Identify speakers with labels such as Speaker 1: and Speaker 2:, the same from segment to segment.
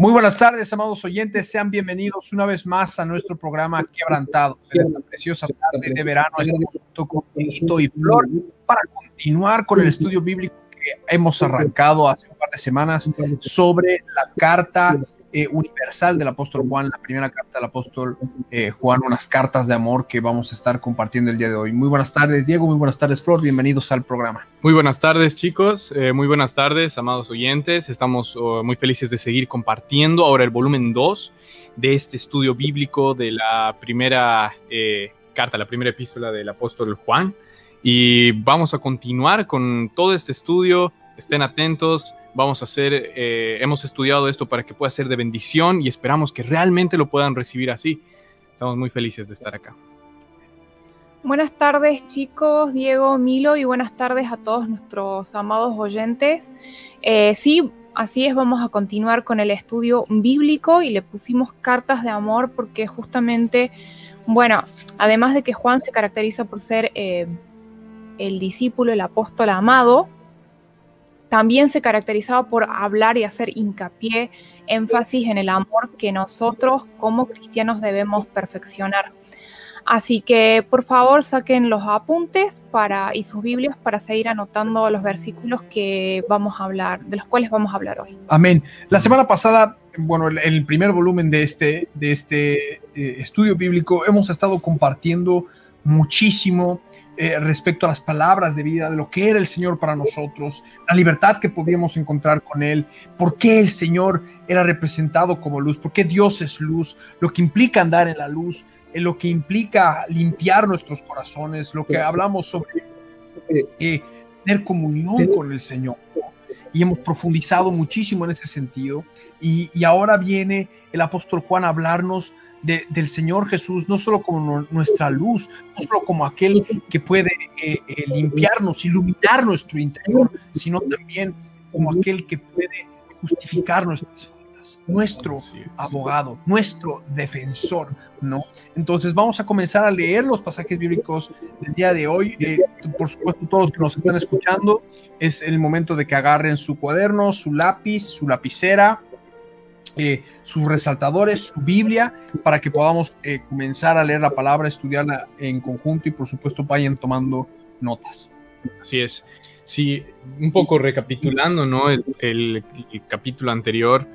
Speaker 1: Muy buenas tardes, amados oyentes. Sean bienvenidos una vez más a nuestro programa Quebrantados. En esta preciosa tarde de verano estamos junto con Benito y Flor para continuar con el estudio bíblico que hemos arrancado hace un par de semanas sobre la carta eh, universal del apóstol Juan, la primera carta del apóstol eh, Juan, unas cartas de amor que vamos a estar compartiendo el día de hoy. Muy buenas tardes, Diego. Muy buenas tardes, Flor. Bienvenidos al programa.
Speaker 2: Muy buenas tardes, chicos. Eh, muy buenas tardes, amados oyentes. Estamos oh, muy felices de seguir compartiendo ahora el volumen 2 de este estudio bíblico de la primera carta, la primera epístola del apóstol Juan. Y vamos a continuar con todo este estudio. Estén atentos. Vamos a hacer, eh, hemos estudiado esto para que pueda ser de bendición y esperamos que realmente lo puedan recibir así. Estamos muy felices de estar acá.
Speaker 3: Buenas tardes chicos, Diego, Milo y buenas tardes a todos nuestros amados oyentes. Eh, sí, así es, vamos a continuar con el estudio bíblico y le pusimos cartas de amor porque justamente, bueno, además de que Juan se caracteriza por ser eh, el discípulo, el apóstol amado, también se caracterizaba por hablar y hacer hincapié, énfasis en el amor que nosotros como cristianos debemos perfeccionar. Así que por favor saquen los apuntes para, y sus Biblias para seguir anotando los versículos que vamos a hablar, de los cuales vamos a hablar hoy.
Speaker 1: Amén. La semana pasada, bueno, el, el primer volumen de este, de este eh, estudio bíblico, hemos estado compartiendo muchísimo eh, respecto a las palabras de vida, de lo que era el Señor para nosotros, la libertad que podíamos encontrar con Él, por qué el Señor era representado como luz, por qué Dios es luz, lo que implica andar en la luz, en lo que implica limpiar nuestros corazones, lo que hablamos sobre eh, tener comunión con el Señor. Y hemos profundizado muchísimo en ese sentido. Y, y ahora viene el apóstol Juan a hablarnos de, del Señor Jesús, no solo como nuestra luz, no solo como aquel que puede eh, eh, limpiarnos, iluminar nuestro interior, sino también como aquel que puede justificar nuestras faltas, nuestro abogado, nuestro defensor, ¿no? Entonces vamos a comenzar a leer los pasajes bíblicos del día de hoy. Eh, por supuesto, todos los que nos están escuchando, es el momento de que agarren su cuaderno, su lápiz, su lapicera, eh, sus resaltadores, su Biblia, para que podamos eh, comenzar a leer la palabra, estudiarla en conjunto y por supuesto vayan tomando notas.
Speaker 2: Así es. Sí, un poco recapitulando, ¿no? El, el- el capítulo anterior,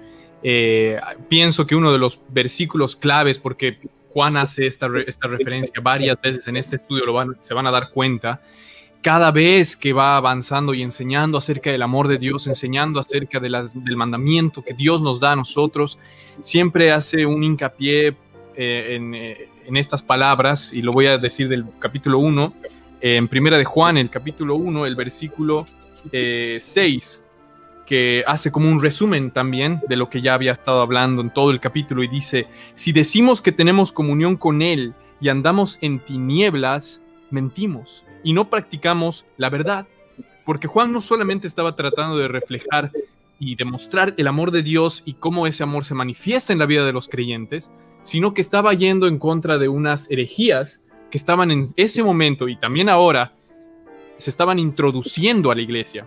Speaker 2: eh, pienso que uno de los versículos claves, porque Juan hace esta, esta referencia varias veces en este estudio, lo van, se van a dar cuenta, cada vez que va avanzando y enseñando acerca del amor de Dios, enseñando acerca del mandamiento que Dios nos da a nosotros, siempre hace un hincapié eh, en, eh, en estas palabras, y lo voy a decir del capítulo 1, eh, en Primera de Juan, el capítulo 1, el versículo eh, 6, que hace como un resumen también de lo que ya había estado hablando en todo el capítulo y dice, si decimos que tenemos comunión con Él y andamos en tinieblas, mentimos y no practicamos la verdad. Porque Juan no solamente estaba tratando de reflejar y demostrar el amor de Dios y cómo ese amor se manifiesta en la vida de los creyentes, sino que estaba yendo en contra de unas herejías que estaban en ese momento y también ahora se estaban introduciendo a la iglesia,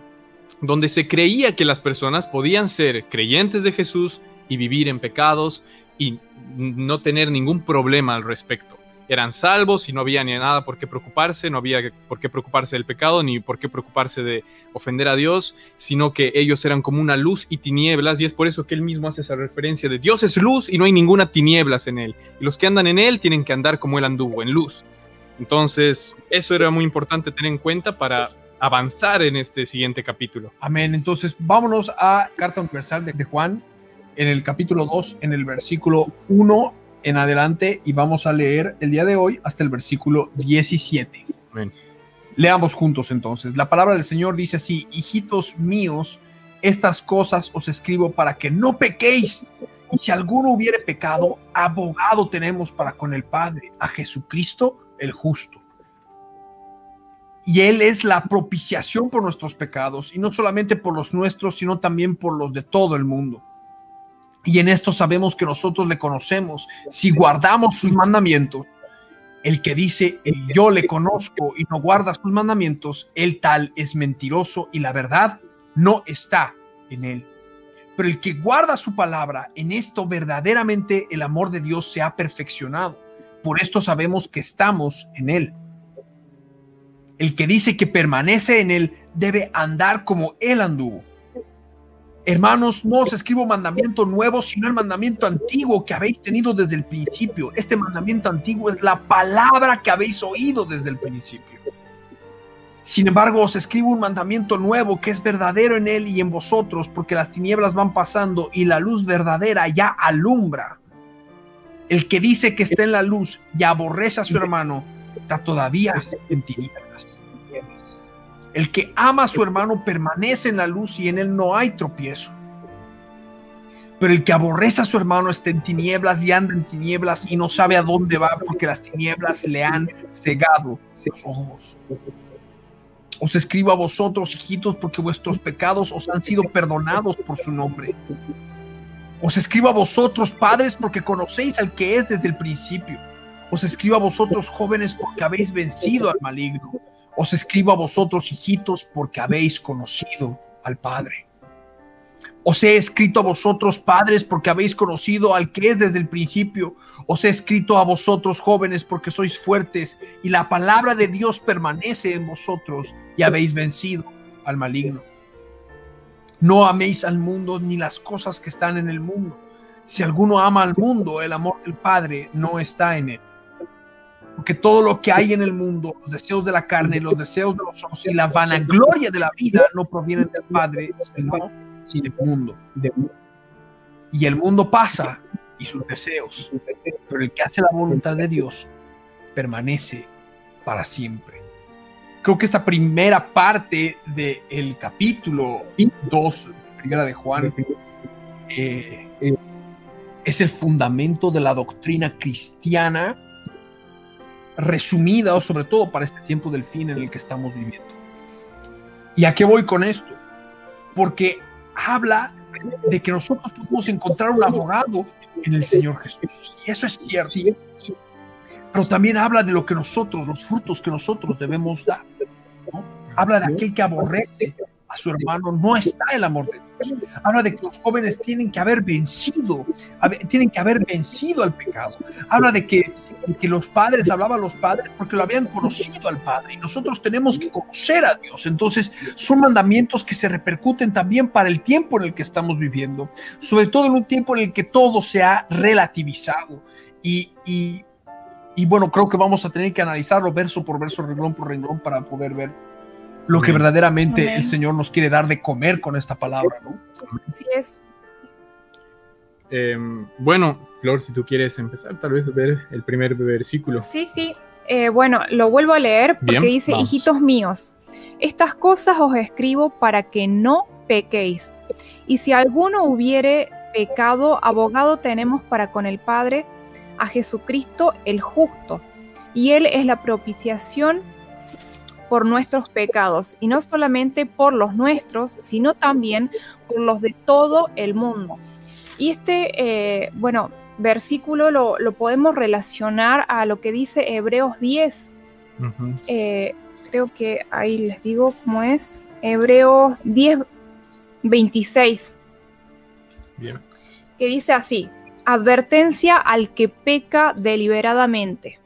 Speaker 2: donde se creía que las personas podían ser creyentes de Jesús y vivir en pecados y no tener ningún problema al respecto. Eran salvos y no había ni nada por qué preocuparse, no había por qué preocuparse del pecado ni por qué preocuparse de ofender a Dios, sino que ellos eran como una luz y tinieblas y es por eso que él mismo hace esa referencia de Dios es luz y no hay ninguna tinieblas en él. Y los que andan en él tienen que andar como él anduvo, en luz. Entonces, eso era muy importante tener en cuenta para avanzar en este siguiente capítulo.
Speaker 1: Amén. Entonces, vámonos a Carta Universal de, Juan, en el capítulo 2, en el versículo 1 en adelante, y vamos a leer el día de hoy hasta el versículo 17.
Speaker 2: Amén.
Speaker 1: Leamos juntos entonces. La palabra del Señor dice así, hijitos míos, estas cosas os escribo para que no pequéis. Y si alguno hubiere pecado, abogado tenemos para con el Padre, a Jesucristo el justo. y Él es la propiciación por nuestros pecados, y no solamente por los nuestros, sino también por los de todo el mundo. Y en esto sabemos que nosotros le conocemos si guardamos sus mandamientos. El que dice, yo le conozco y no guarda sus mandamientos, el tal es mentiroso y la verdad no está en él. Pero el que guarda su palabra, en esto verdaderamente el amor de Dios se ha perfeccionado. Por esto sabemos que estamos en él. El que dice que permanece en él debe andar como él anduvo. Hermanos, no os escribo mandamiento nuevo, sino el mandamiento antiguo que habéis tenido desde el principio. Este mandamiento antiguo es la palabra que habéis oído desde el principio. Sin embargo, os escribo un mandamiento nuevo que es verdadero en él y en vosotros, porque las tinieblas van pasando y la luz verdadera ya alumbra. El que dice que está en la luz y aborrece a su hermano, está todavía en tinieblas. El que ama a su hermano permanece en la luz y en él no hay tropiezo. Pero el que aborrece a su hermano está en tinieblas y anda en tinieblas y no sabe a dónde va porque las tinieblas le han cegado los ojos. Os escribo a vosotros, hijitos, porque vuestros pecados os han sido perdonados por su nombre. Os escribo a vosotros, padres, porque conocéis al que es desde el principio. Os escribo a vosotros, jóvenes, porque habéis vencido al maligno. Os escribo a vosotros, hijitos, porque habéis conocido al Padre. Os he escrito a vosotros, padres, porque habéis conocido al que es desde el principio. Os he escrito a vosotros, jóvenes, porque sois fuertes y la palabra de Dios permanece en vosotros y habéis vencido al maligno. No améis al mundo ni las cosas que están en el mundo. Si alguno ama al mundo, el amor del Padre no está en él. Porque todo lo que hay en el mundo, los deseos de la carne, los deseos de los ojos y la vanagloria de la vida no provienen del Padre, sino del mundo. Y el mundo pasa y sus deseos, pero el que hace la voluntad de Dios permanece para siempre. Creo que esta primera parte del capítulo 2, primera de Juan, eh, es el fundamento de la doctrina cristiana resumida o sobre todo para este tiempo del fin en el que estamos viviendo. ¿Y a qué voy con esto? Porque habla de que nosotros podemos encontrar un abogado en el Señor Jesús. Y eso es cierto. Pero también habla de lo que nosotros, los frutos que nosotros debemos dar. Habla de aquel que aborrece a su hermano, no está el amor de Dios. Habla de que los jóvenes tienen que haber vencido, tienen que haber vencido al pecado. Habla de que, que los padres, hablaban los padres porque lo habían conocido al Padre y nosotros tenemos que conocer a Dios. Entonces son mandamientos que se repercuten también para el tiempo en el que estamos viviendo, sobre todo en un tiempo en el que todo se ha relativizado y, y, y bueno, creo que vamos a tener que analizarlo verso por verso, renglón por renglón para poder ver lo que verdaderamente el Señor nos quiere dar de comer con esta palabra, ¿no?
Speaker 3: Así es.
Speaker 2: Em, bueno, Flor, si tú quieres empezar, tal vez ver el primer versículo.
Speaker 3: Sí, sí. Eh, bueno, lo vuelvo a leer porque dice, hijitos míos, estas cosas os escribo para que no pequéis. Y si alguno hubiere pecado, abogado tenemos para con el Padre a Jesucristo el justo. Y Él es la propiciación por nuestros pecados, y no solamente por los nuestros, sino también por los de todo el mundo. Y este, eh, bueno, versículo lo, podemos relacionar a lo que dice Hebreos 10. Eh, creo que ahí les digo cómo es. Hebreos 10, 26. Bien. Que dice así, advertencia al que peca deliberadamente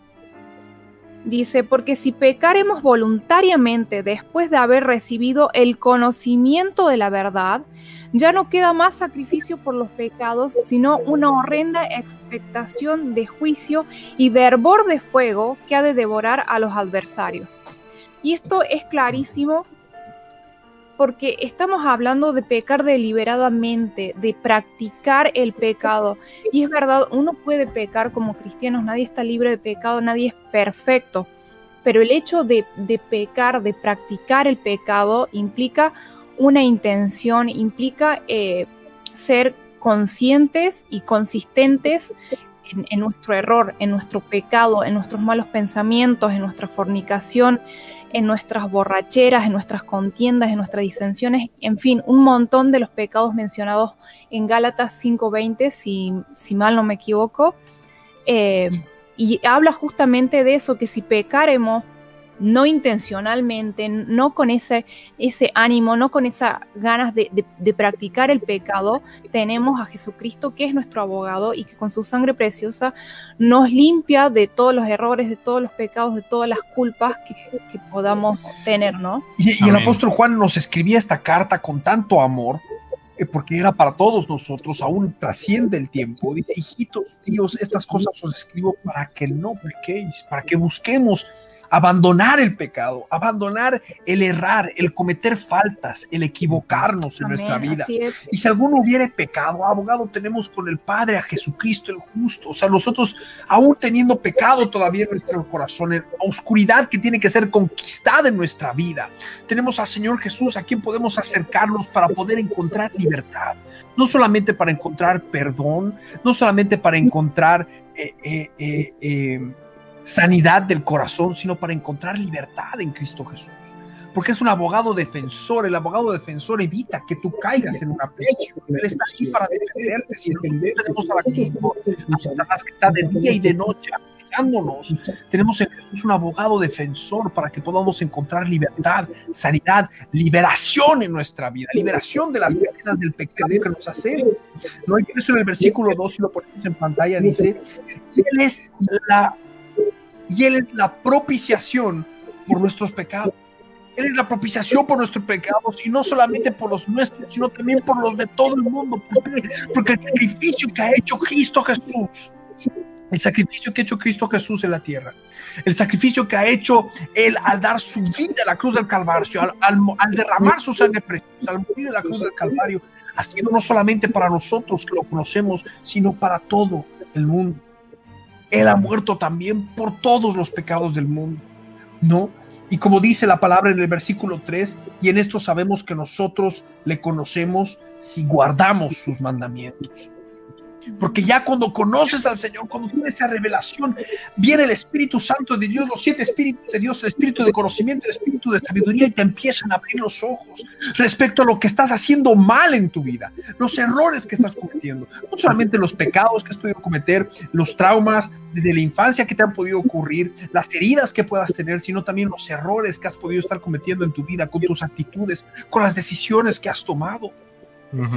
Speaker 3: Dice, porque si pecaremos voluntariamente después de haber recibido el conocimiento de la verdad, ya no queda más sacrificio por los pecados, sino una horrenda expectación de juicio y de hervor de fuego que ha de devorar a los adversarios. Y esto es clarísimo porque estamos hablando de pecar deliberadamente, de practicar el pecado. Y es verdad, uno puede pecar como cristianos, nadie está libre de pecado, nadie es perfecto. Pero el hecho de, pecar, de practicar el pecado, implica una intención, implica eh, ser conscientes y consistentes en, nuestro error, en nuestro pecado, en nuestros malos pensamientos, en nuestra fornicación, en nuestras borracheras, en nuestras contiendas, en nuestras disensiones, en fin, un montón de los pecados mencionados en Gálatas 5.20, si, si mal no me equivoco. Eh, y habla justamente de eso, que si pecaremos no intencionalmente, no con ese, ese ánimo, no con esas ganas de, practicar el pecado, tenemos a Jesucristo que es nuestro abogado y que con su sangre preciosa nos limpia de todos los errores, de todos los pecados, de todas las culpas que, podamos tener, ¿no?
Speaker 1: Y, el apóstol Juan nos escribía esta carta con tanto amor eh, porque era para todos nosotros, aún trasciende el tiempo. Dice, hijitos, Dios, estas cosas os escribo para que no pequéis, para que busquemos abandonar el pecado, abandonar el errar, el cometer faltas, el equivocarnos en nuestra vida. Y si alguno hubiere pecado, abogado tenemos con el Padre a Jesucristo el justo. O sea, nosotros aún teniendo pecado todavía en nuestro corazón, en oscuridad que tiene que ser conquistada en nuestra vida, tenemos al Señor Jesús a quien podemos acercarnos para poder encontrar libertad. No solamente para encontrar perdón, no solamente para encontrar eh, eh, eh, sanidad del corazón, sino para encontrar libertad en Cristo Jesús. Porque es un abogado defensor. El abogado defensor evita que tú caigas en una prisión. Él está ahí para defenderte. Si nosotros tenemos a la Satanás que está de día y de noche acusándonos, tenemos en Jesús un abogado defensor para que podamos encontrar libertad, sanidad, liberación en nuestra vida, liberación de las cadenas del pecado que nos hacemos. ¿No? Y eso en el versículo 2, si lo ponemos en pantalla, dice: Él es la y Él es la propiciación por nuestros pecados. Él es la propiciación por nuestros pecados y no solamente por los nuestros, sino también por los de todo el mundo. Porque el sacrificio que ha hecho Cristo Jesús, el sacrificio que ha hecho Cristo Jesús en la tierra, el sacrificio que ha hecho Él al dar su vida a la cruz del Calvario, al, derramar su sangre preciosa, al morir en la cruz del Calvario, ha no solamente para nosotros que lo conocemos, sino para todo el mundo. Él ha muerto también por todos los pecados del mundo, ¿no? Y como dice la palabra en el versículo 3, y en esto sabemos que nosotros le conocemos si guardamos sus mandamientos. Porque ya cuando conoces al Señor, cuando tienes esa revelación, viene el Espíritu Santo de Dios, los siete Espíritus de Dios, el Espíritu de conocimiento, el Espíritu de sabiduría, y te empiezan a abrir los ojos respecto a lo que estás haciendo mal en tu vida, los errores que estás cometiendo, no solamente los pecados que has podido cometer, los traumas de la infancia que te han podido ocurrir, las heridas que puedas tener, sino también los errores que has podido estar cometiendo en tu vida, con tus actitudes, con las decisiones que has tomado.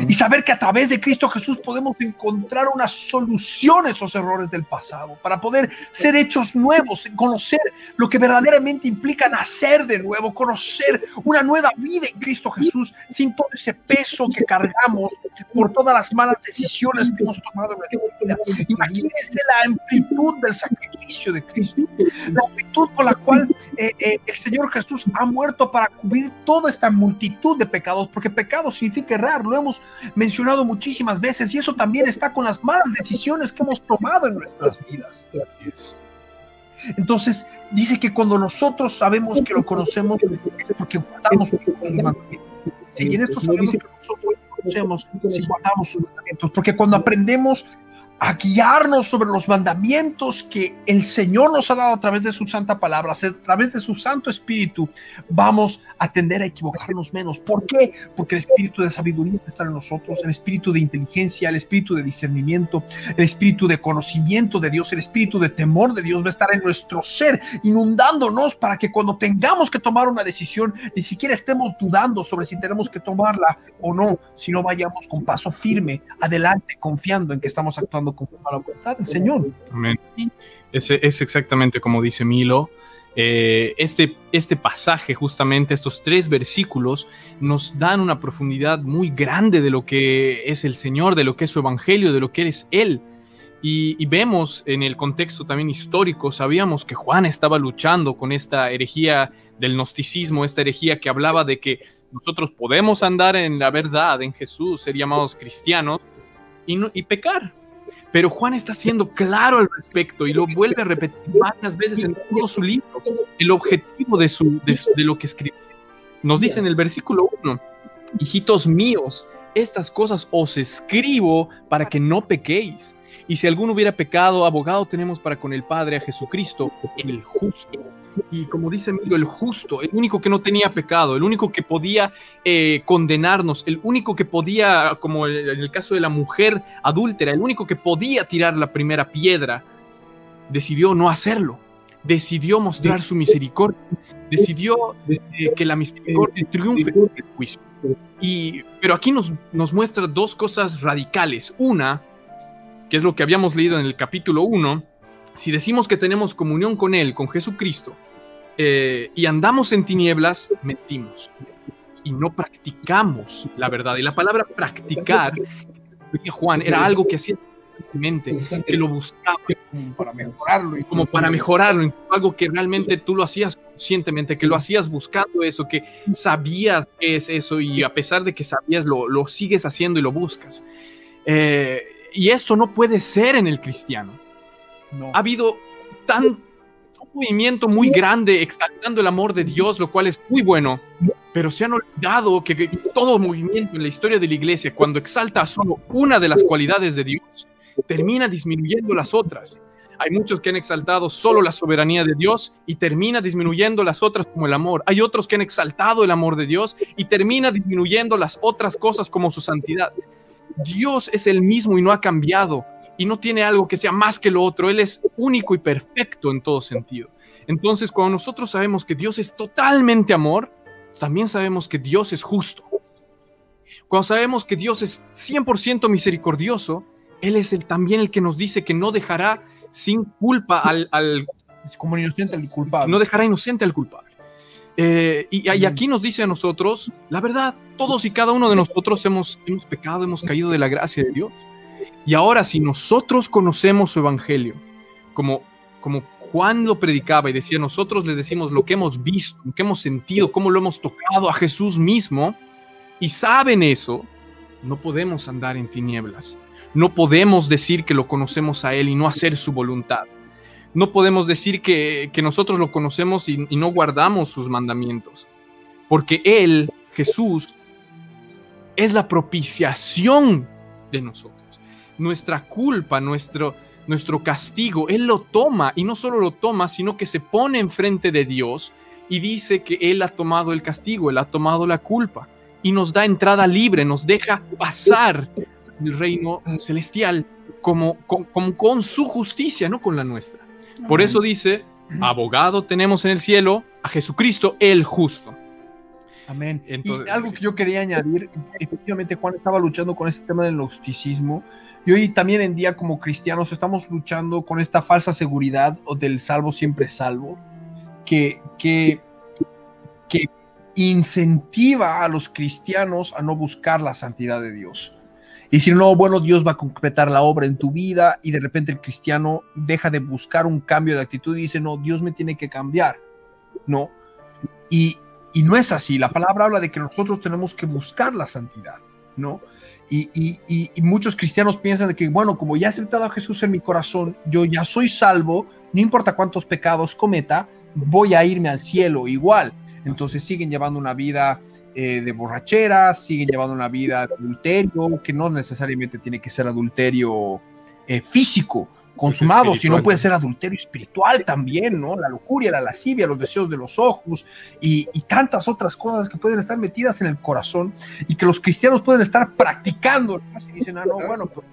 Speaker 1: Y saber que a través de Cristo Jesús podemos encontrar una solución a esos errores del pasado, para poder ser hechos nuevos, conocer lo que verdaderamente implica nacer de nuevo, conocer una nueva vida en Cristo Jesús, sin todo ese peso que cargamos por todas las malas decisiones que hemos tomado en nuestra vida. Imagínense la amplitud del sacrificio de Cristo, la amplitud con la cual eh, eh, el Señor Jesús ha muerto para cubrir toda esta multitud de pecados, porque pecado significa errar, lo hemos mencionado muchísimas veces y eso también está con las malas decisiones que hemos tomado en nuestras vidas. Entonces, dice que cuando nosotros sabemos que lo conocemos es porque guardamos sus mandamientos. y en esto sabemos que nosotros lo conocemos si guardamos sus mandamientos, porque cuando aprendemos a guiarnos sobre los mandamientos que el Señor nos ha dado a través de su santa palabra, a través de su Santo Espíritu, vamos a tender a equivocarnos menos. ¿Por qué? Porque el espíritu de sabiduría está en nosotros, el espíritu de inteligencia, el espíritu de discernimiento, el espíritu de conocimiento de Dios, el espíritu de temor de Dios va a estar en nuestro ser, inundándonos para que cuando tengamos que tomar una decisión, ni siquiera estemos dudando sobre si tenemos que tomarla o no, sino vayamos con paso firme adelante, confiando en que estamos actuando con la voluntad del Señor.
Speaker 2: Amén. Es, es exactamente como dice Milo. Eh, este, este pasaje, justamente estos tres versículos, nos dan una profundidad muy grande de lo que es el Señor, de lo que es su Evangelio, de lo que es Él. Y, y, vemos en el contexto también histórico, sabíamos que Juan estaba luchando con esta herejía del gnosticismo, esta herejía que hablaba de que nosotros podemos andar en la verdad, en Jesús, ser llamados cristianos y, no, y pecar, pero Juan está siendo claro al respecto y lo vuelve a repetir varias veces en todo su libro, el objetivo de, su, de, lo que escribe. Nos dice en el versículo 1, hijitos míos, estas cosas os escribo para que no pequéis. Y si alguno hubiera pecado, abogado tenemos para con el Padre a Jesucristo, el justo. Y como dice Emilio, el justo, el único que no tenía pecado, el único que podía eh, condenarnos, el único que podía, como en el caso de la mujer adúltera, el único que podía tirar la primera piedra, decidió no hacerlo. Decidió mostrar su misericordia. Decidió eh, que la misericordia triunfe en el juicio. Y, pero aquí nos, nos muestra dos cosas radicales. Una, que es lo que habíamos leído en el capítulo 1, si decimos que tenemos comunión con Él, con Jesucristo, eh, y andamos en tinieblas, mentimos. Y no practicamos la verdad. Y la palabra practicar, Juan, era algo que hacía mente, que lo buscaba
Speaker 1: para mejorarlo. Y
Speaker 2: como para mejorarlo, algo que realmente tú lo hacías conscientemente, que lo hacías buscando eso, que sabías qué es eso y a pesar de que sabías, lo, lo sigues haciendo y lo buscas. Eh, y esto no puede ser en el cristiano. Ha habido tan, un movimiento muy grande exaltando el amor de Dios, lo cual es muy bueno, pero se han olvidado que, que todo movimiento en la historia de la iglesia, cuando exalta solo una de las cualidades de Dios, termina disminuyendo las otras. Hay muchos que han exaltado solo la soberanía de Dios y termina disminuyendo las otras como el amor. Hay otros que han exaltado el amor de Dios y termina disminuyendo las otras cosas como su santidad. Dios es el mismo y no ha cambiado y no tiene algo que sea más que lo otro. Él es único y perfecto en todo sentido. Entonces, cuando nosotros sabemos que Dios es totalmente amor, también sabemos que Dios es justo. Cuando sabemos que Dios es 100% misericordioso, Él es el, también el que nos dice que no dejará sin culpa al,
Speaker 1: como inocente al culpable.
Speaker 2: No dejará inocente al culpable. Eh, y, y, aquí nos dice a nosotros, la verdad, todos y cada uno de nosotros hemos, hemos pecado, hemos caído de la gracia de Dios. Y ahora si nosotros conocemos su evangelio, como, como Juan lo predicaba y decía, nosotros les decimos lo que hemos visto, lo que hemos sentido, cómo lo hemos tocado a Jesús mismo, y saben eso, no podemos andar en tinieblas. No podemos decir que lo conocemos a Él y no hacer su voluntad no podemos decir que, nosotros lo conocemos y, no guardamos sus mandamientos, porque Él, Jesús, es la propiciación de nosotros. Nuestra culpa, nuestro, nuestro castigo, Él lo toma y no solo lo toma, sino que se pone enfrente de Dios y dice que Él ha tomado el castigo, Él ha tomado la culpa y nos da entrada libre, nos deja pasar el reino celestial como, con su justicia, no con la nuestra. Por eso dice, abogado tenemos en el cielo a Jesucristo el justo.
Speaker 1: Amén. y algo que yo quería añadir, efectivamente Juan estaba luchando con este tema del gnosticismo y hoy también en día como cristianos estamos luchando con esta falsa seguridad o del salvo siempre salvo, que, que, que incentiva a los cristianos a no buscar la santidad de Dios. Y si no, bueno, Dios va a completar la obra en tu vida y de repente el cristiano deja de buscar un cambio de actitud y dice, no, Dios me tiene que cambiar. No. Y, no es así. La palabra habla de que nosotros tenemos que buscar la santidad, ¿no? Y, y, muchos cristianos piensan de que, bueno, como ya he aceptado a Jesús en mi corazón, yo ya soy salvo, no importa cuántos pecados cometa, voy a irme al cielo igual. Entonces siguen llevando una vida eh, de borracheras, siguen llevando una vida de adulterio, que no necesariamente tiene que ser adulterio eh, físico, consumado, sino puede ser adulterio espiritual también, ¿no? La lujuria, la lascivia, los deseos de los ojos y, tantas otras cosas que pueden estar metidas en el corazón y que los cristianos pueden estar practicando. Y dicen, ah, no, bueno, pues,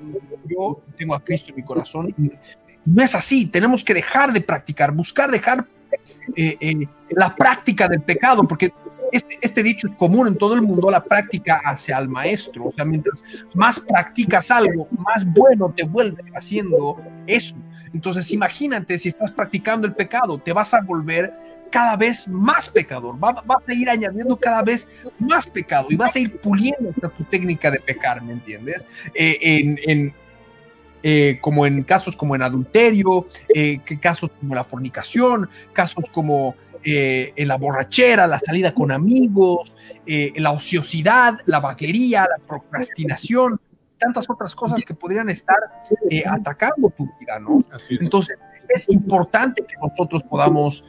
Speaker 1: yo tengo a Cristo en mi corazón. No es así, tenemos que dejar de practicar, buscar dejar eh, la práctica del pecado, porque este, este, dicho es común en todo el mundo, la práctica hacia el maestro. O sea, mientras más practicas algo, más bueno te vuelve haciendo eso. Entonces, imagínate si estás practicando el pecado, te vas a volver cada vez más pecador, vas, a ir añadiendo cada vez más pecado y vas a ir puliendo tu técnica de pecar, ¿me entiendes? Eh, en, eh, como en casos como en adulterio, eh, casos como la fornicación, casos como eh, en la borrachera, la salida con amigos, eh, la ociosidad, la vaquería, la procrastinación, tantas otras cosas que podrían estar eh, atacando tu vida, ¿no? Entonces, es importante que nosotros podamos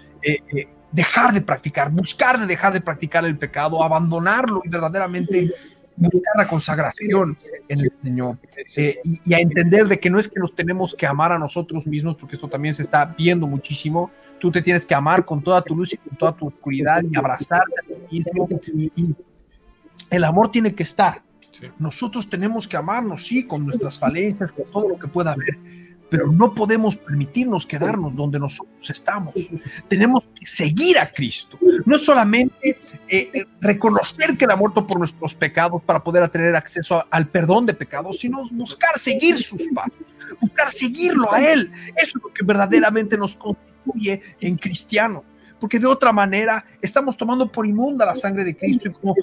Speaker 1: dejar de practicar, buscar de dejar de practicar el pecado, abandonarlo y verdaderamente buscar la consagración en el Señor eh, y, y, a entender de que no es que nos tenemos que amar a nosotros mismos, porque esto también se está viendo muchísimo. Tú te tienes que amar con toda tu luz y con toda tu oscuridad y abrazarte a ti mismo. Y el amor tiene que estar. Sí. Nosotros tenemos que amarnos, sí, con nuestras falencias, con todo lo que pueda haber, pero no podemos permitirnos quedarnos donde nosotros estamos. Tenemos que seguir a Cristo. No solamente eh, reconocer que Él ha muerto por nuestros pecados para poder tener acceso al perdón de pecados, sino buscar seguir sus pasos, buscar seguirlo a Él. Eso es lo que verdaderamente nos constituye en cristianos porque de otra manera estamos tomando por inmunda la sangre de Cristo. Y como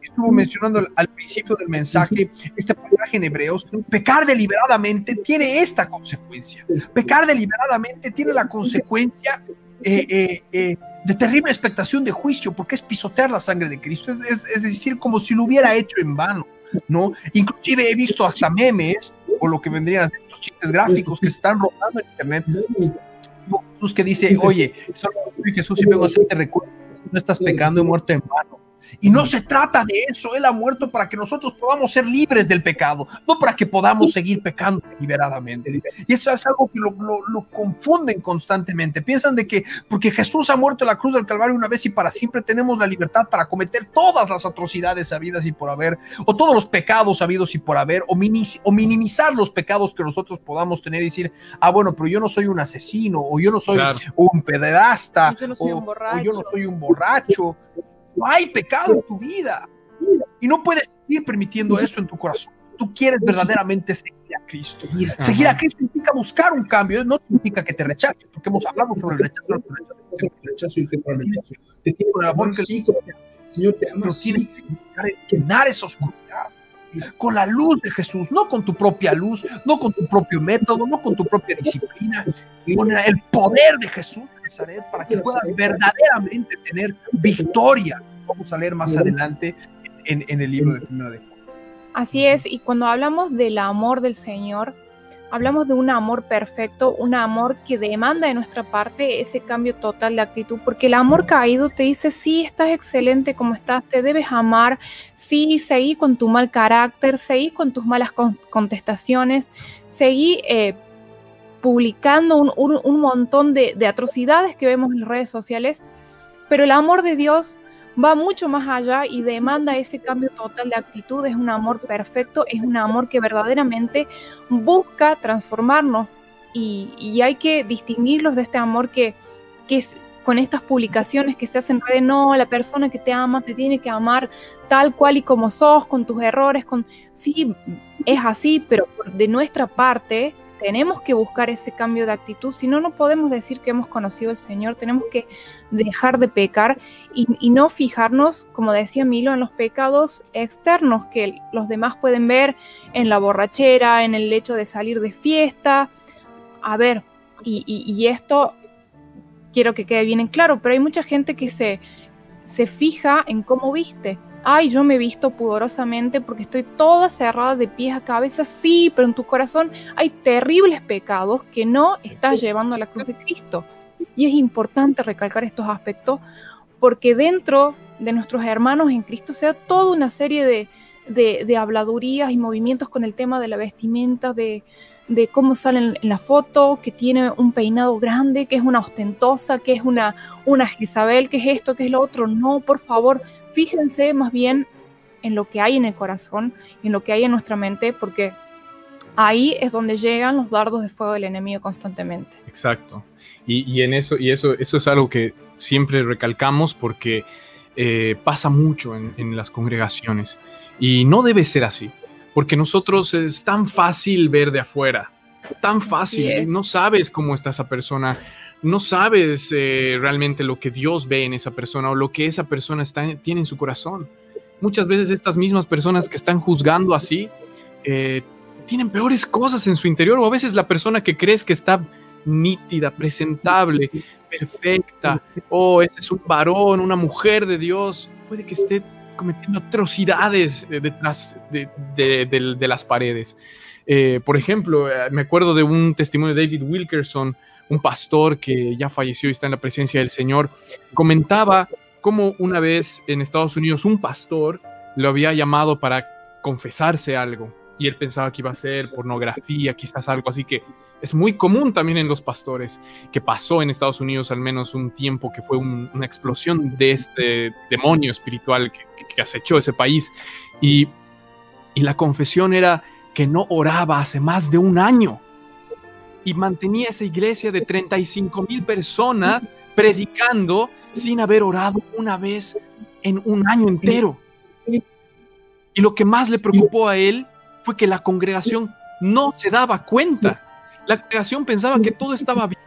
Speaker 1: estuvo mencionando al, principio del mensaje, este pasaje en Hebreos, pecar deliberadamente tiene esta consecuencia. Pecar deliberadamente tiene la consecuencia eh, eh, eh, de terrible expectación de juicio, porque es pisotear la sangre de Cristo, es, es, decir, como si lo hubiera hecho en vano. ¿no? Inclusive he visto hasta memes o lo que vendrían estos chistes gráficos que se están rodando en internet Jesús que dice, oye, solo Jesús y vengo a hacerte recuerdo, no estás pecando y muerto en vano. Y no se trata de eso, Él ha muerto para que nosotros podamos ser libres del pecado, no para que podamos seguir pecando deliberadamente. Y eso es algo que lo, lo, lo, confunden constantemente. Piensan de que porque Jesús ha muerto en la cruz del Calvario una vez y para siempre tenemos la libertad para cometer todas las atrocidades habidas y por haber, o todos los pecados habidos y por haber, o, minis, o minimizar los pecados que nosotros podamos tener y decir, ah, bueno, pero yo no soy un asesino, o yo no soy claro. un pederasta,
Speaker 3: yo no soy
Speaker 1: o,
Speaker 3: un borracho.
Speaker 1: o yo no soy un borracho no hay pecado en tu vida. Y no puedes seguir permitiendo eso en tu corazón. Tú quieres verdaderamente seguir a Cristo. Seguir a Cristo significa buscar un cambio, no significa que te rechaces, porque hemos hablado sobre el rechazo, el rechazo, el rechazo y el rechazo. Te tiene el amor que Señor te ama, pero tienes que llenar esa oscuridad con la luz de Jesús, no con tu propia luz, no con tu propio método, no con tu propia disciplina, con el poder de Jesús Nazaret para que puedas verdaderamente tener victoria. Vamos a leer más adelante en, en el libro de Primera de Juan.
Speaker 3: Así es, y cuando hablamos del amor del Señor, hablamos de un amor perfecto, un amor que demanda de nuestra parte ese cambio total de actitud, porque el amor caído te dice, sí, estás excelente como estás, te debes amar, sí, seguí con tu mal carácter, seguí con tus malas contestaciones, seguí eh, publicando un, un, montón de, de atrocidades que vemos en las redes sociales, pero el amor de Dios va mucho más allá y demanda ese cambio total de actitud. Es un amor perfecto, es un amor que verdaderamente busca transformarnos y, y hay que distinguirlos de este amor que, que es con estas publicaciones que se hacen de no, la persona que te ama te tiene que amar tal cual y como sos, con tus errores, con sí, es así, pero de nuestra parte tenemos que buscar ese cambio de actitud, si no, no podemos decir que hemos conocido al Señor, tenemos que dejar de pecar y, no fijarnos, como decía Milo, en los pecados externos que los demás pueden ver en la borrachera, en el hecho de salir de fiesta. A ver, y, y, y esto quiero que quede bien en claro, pero hay mucha gente que se, se fija en cómo viste ay, yo me he visto pudorosamente porque estoy toda cerrada de pies a cabeza, sí, pero en tu corazón hay terribles pecados que no estás llevando a la cruz de Cristo. Y es importante recalcar estos aspectos porque dentro de nuestros hermanos en Cristo se da toda una serie de, de, de habladurías y movimientos con el tema de la vestimenta, de, de cómo sale en la foto, que tiene un peinado grande, que es una ostentosa, que es una, una Isabel, que es esto, que es lo otro. No, por favor, fíjense más bien en lo que hay en el corazón, en lo que hay en nuestra mente, porque ahí es donde llegan los dardos de fuego del enemigo constantemente.
Speaker 2: Exacto. Y, y en eso, y eso, eso es algo que siempre recalcamos porque eh, pasa mucho en, en, las congregaciones. Y no debe ser así, porque nosotros es tan fácil ver de afuera, tan fácil, no sabes cómo está esa persona, no sabes eh, realmente lo que Dios ve en esa persona o lo que esa persona está, tiene en su corazón. Muchas veces estas mismas personas que están juzgando así eh, tienen peores cosas en su interior o a veces la persona que crees que está nítida, presentable, perfecta, o ese es un varón, una mujer de Dios, puede que esté cometiendo atrocidades eh, detrás de, las paredes. Por ejemplo, me acuerdo de un testimonio de David Wilkerson, un pastor que ya falleció y está en la presencia del Señor, comentaba cómo una vez en Estados Unidos un pastor lo había llamado para confesarse algo. y él pensaba que iba a ser pornografía, quizás algo así que es muy común también en los pastores, que pasó en Estados Unidos al menos un tiempo que fue un- una explosión de este demonio espiritual que- que acechó ese país. Y, y la confesión era que no oraba hace más de un año y mantenía esa iglesia de 35 mil personas predicando sin haber orado una vez en un año entero. Y lo que más le preocupó a él fue que la congregación no se daba cuenta. La congregación pensaba que todo estaba bien.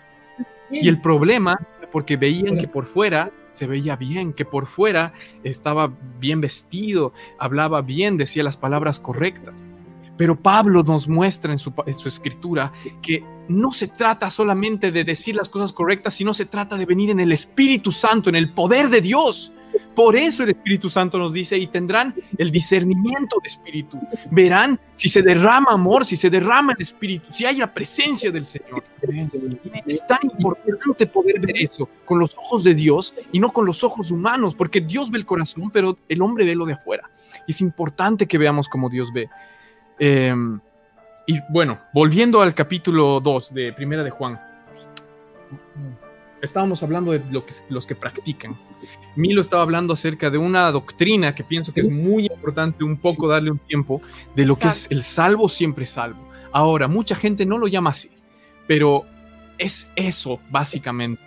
Speaker 2: Y el problema, porque veían que por fuera se veía bien, que por fuera estaba bien vestido, hablaba bien, decía las palabras correctas. Pero Pablo nos muestra en su, en su escritura que no se trata solamente de decir las cosas correctas, sino se trata de venir en el Espíritu Santo, en el poder de Dios. Por eso el Espíritu Santo nos dice, y tendrán el discernimiento de Espíritu. Verán si se derrama amor, si se derrama el Espíritu, si hay la presencia del Señor. Es tan importante poder ver eso con los ojos de Dios y no con los ojos humanos, porque Dios ve el corazón, pero el hombre ve lo de afuera. Y es importante que veamos como Dios ve. Eh, y bueno, volviendo al capítulo 2 de Primera de Juan, estábamos hablando de lo que, los que practican. Milo estaba hablando acerca de una doctrina que pienso que es muy importante un poco darle un tiempo de lo que es el salvo siempre salvo. Ahora, mucha gente no lo llama así, pero es eso básicamente.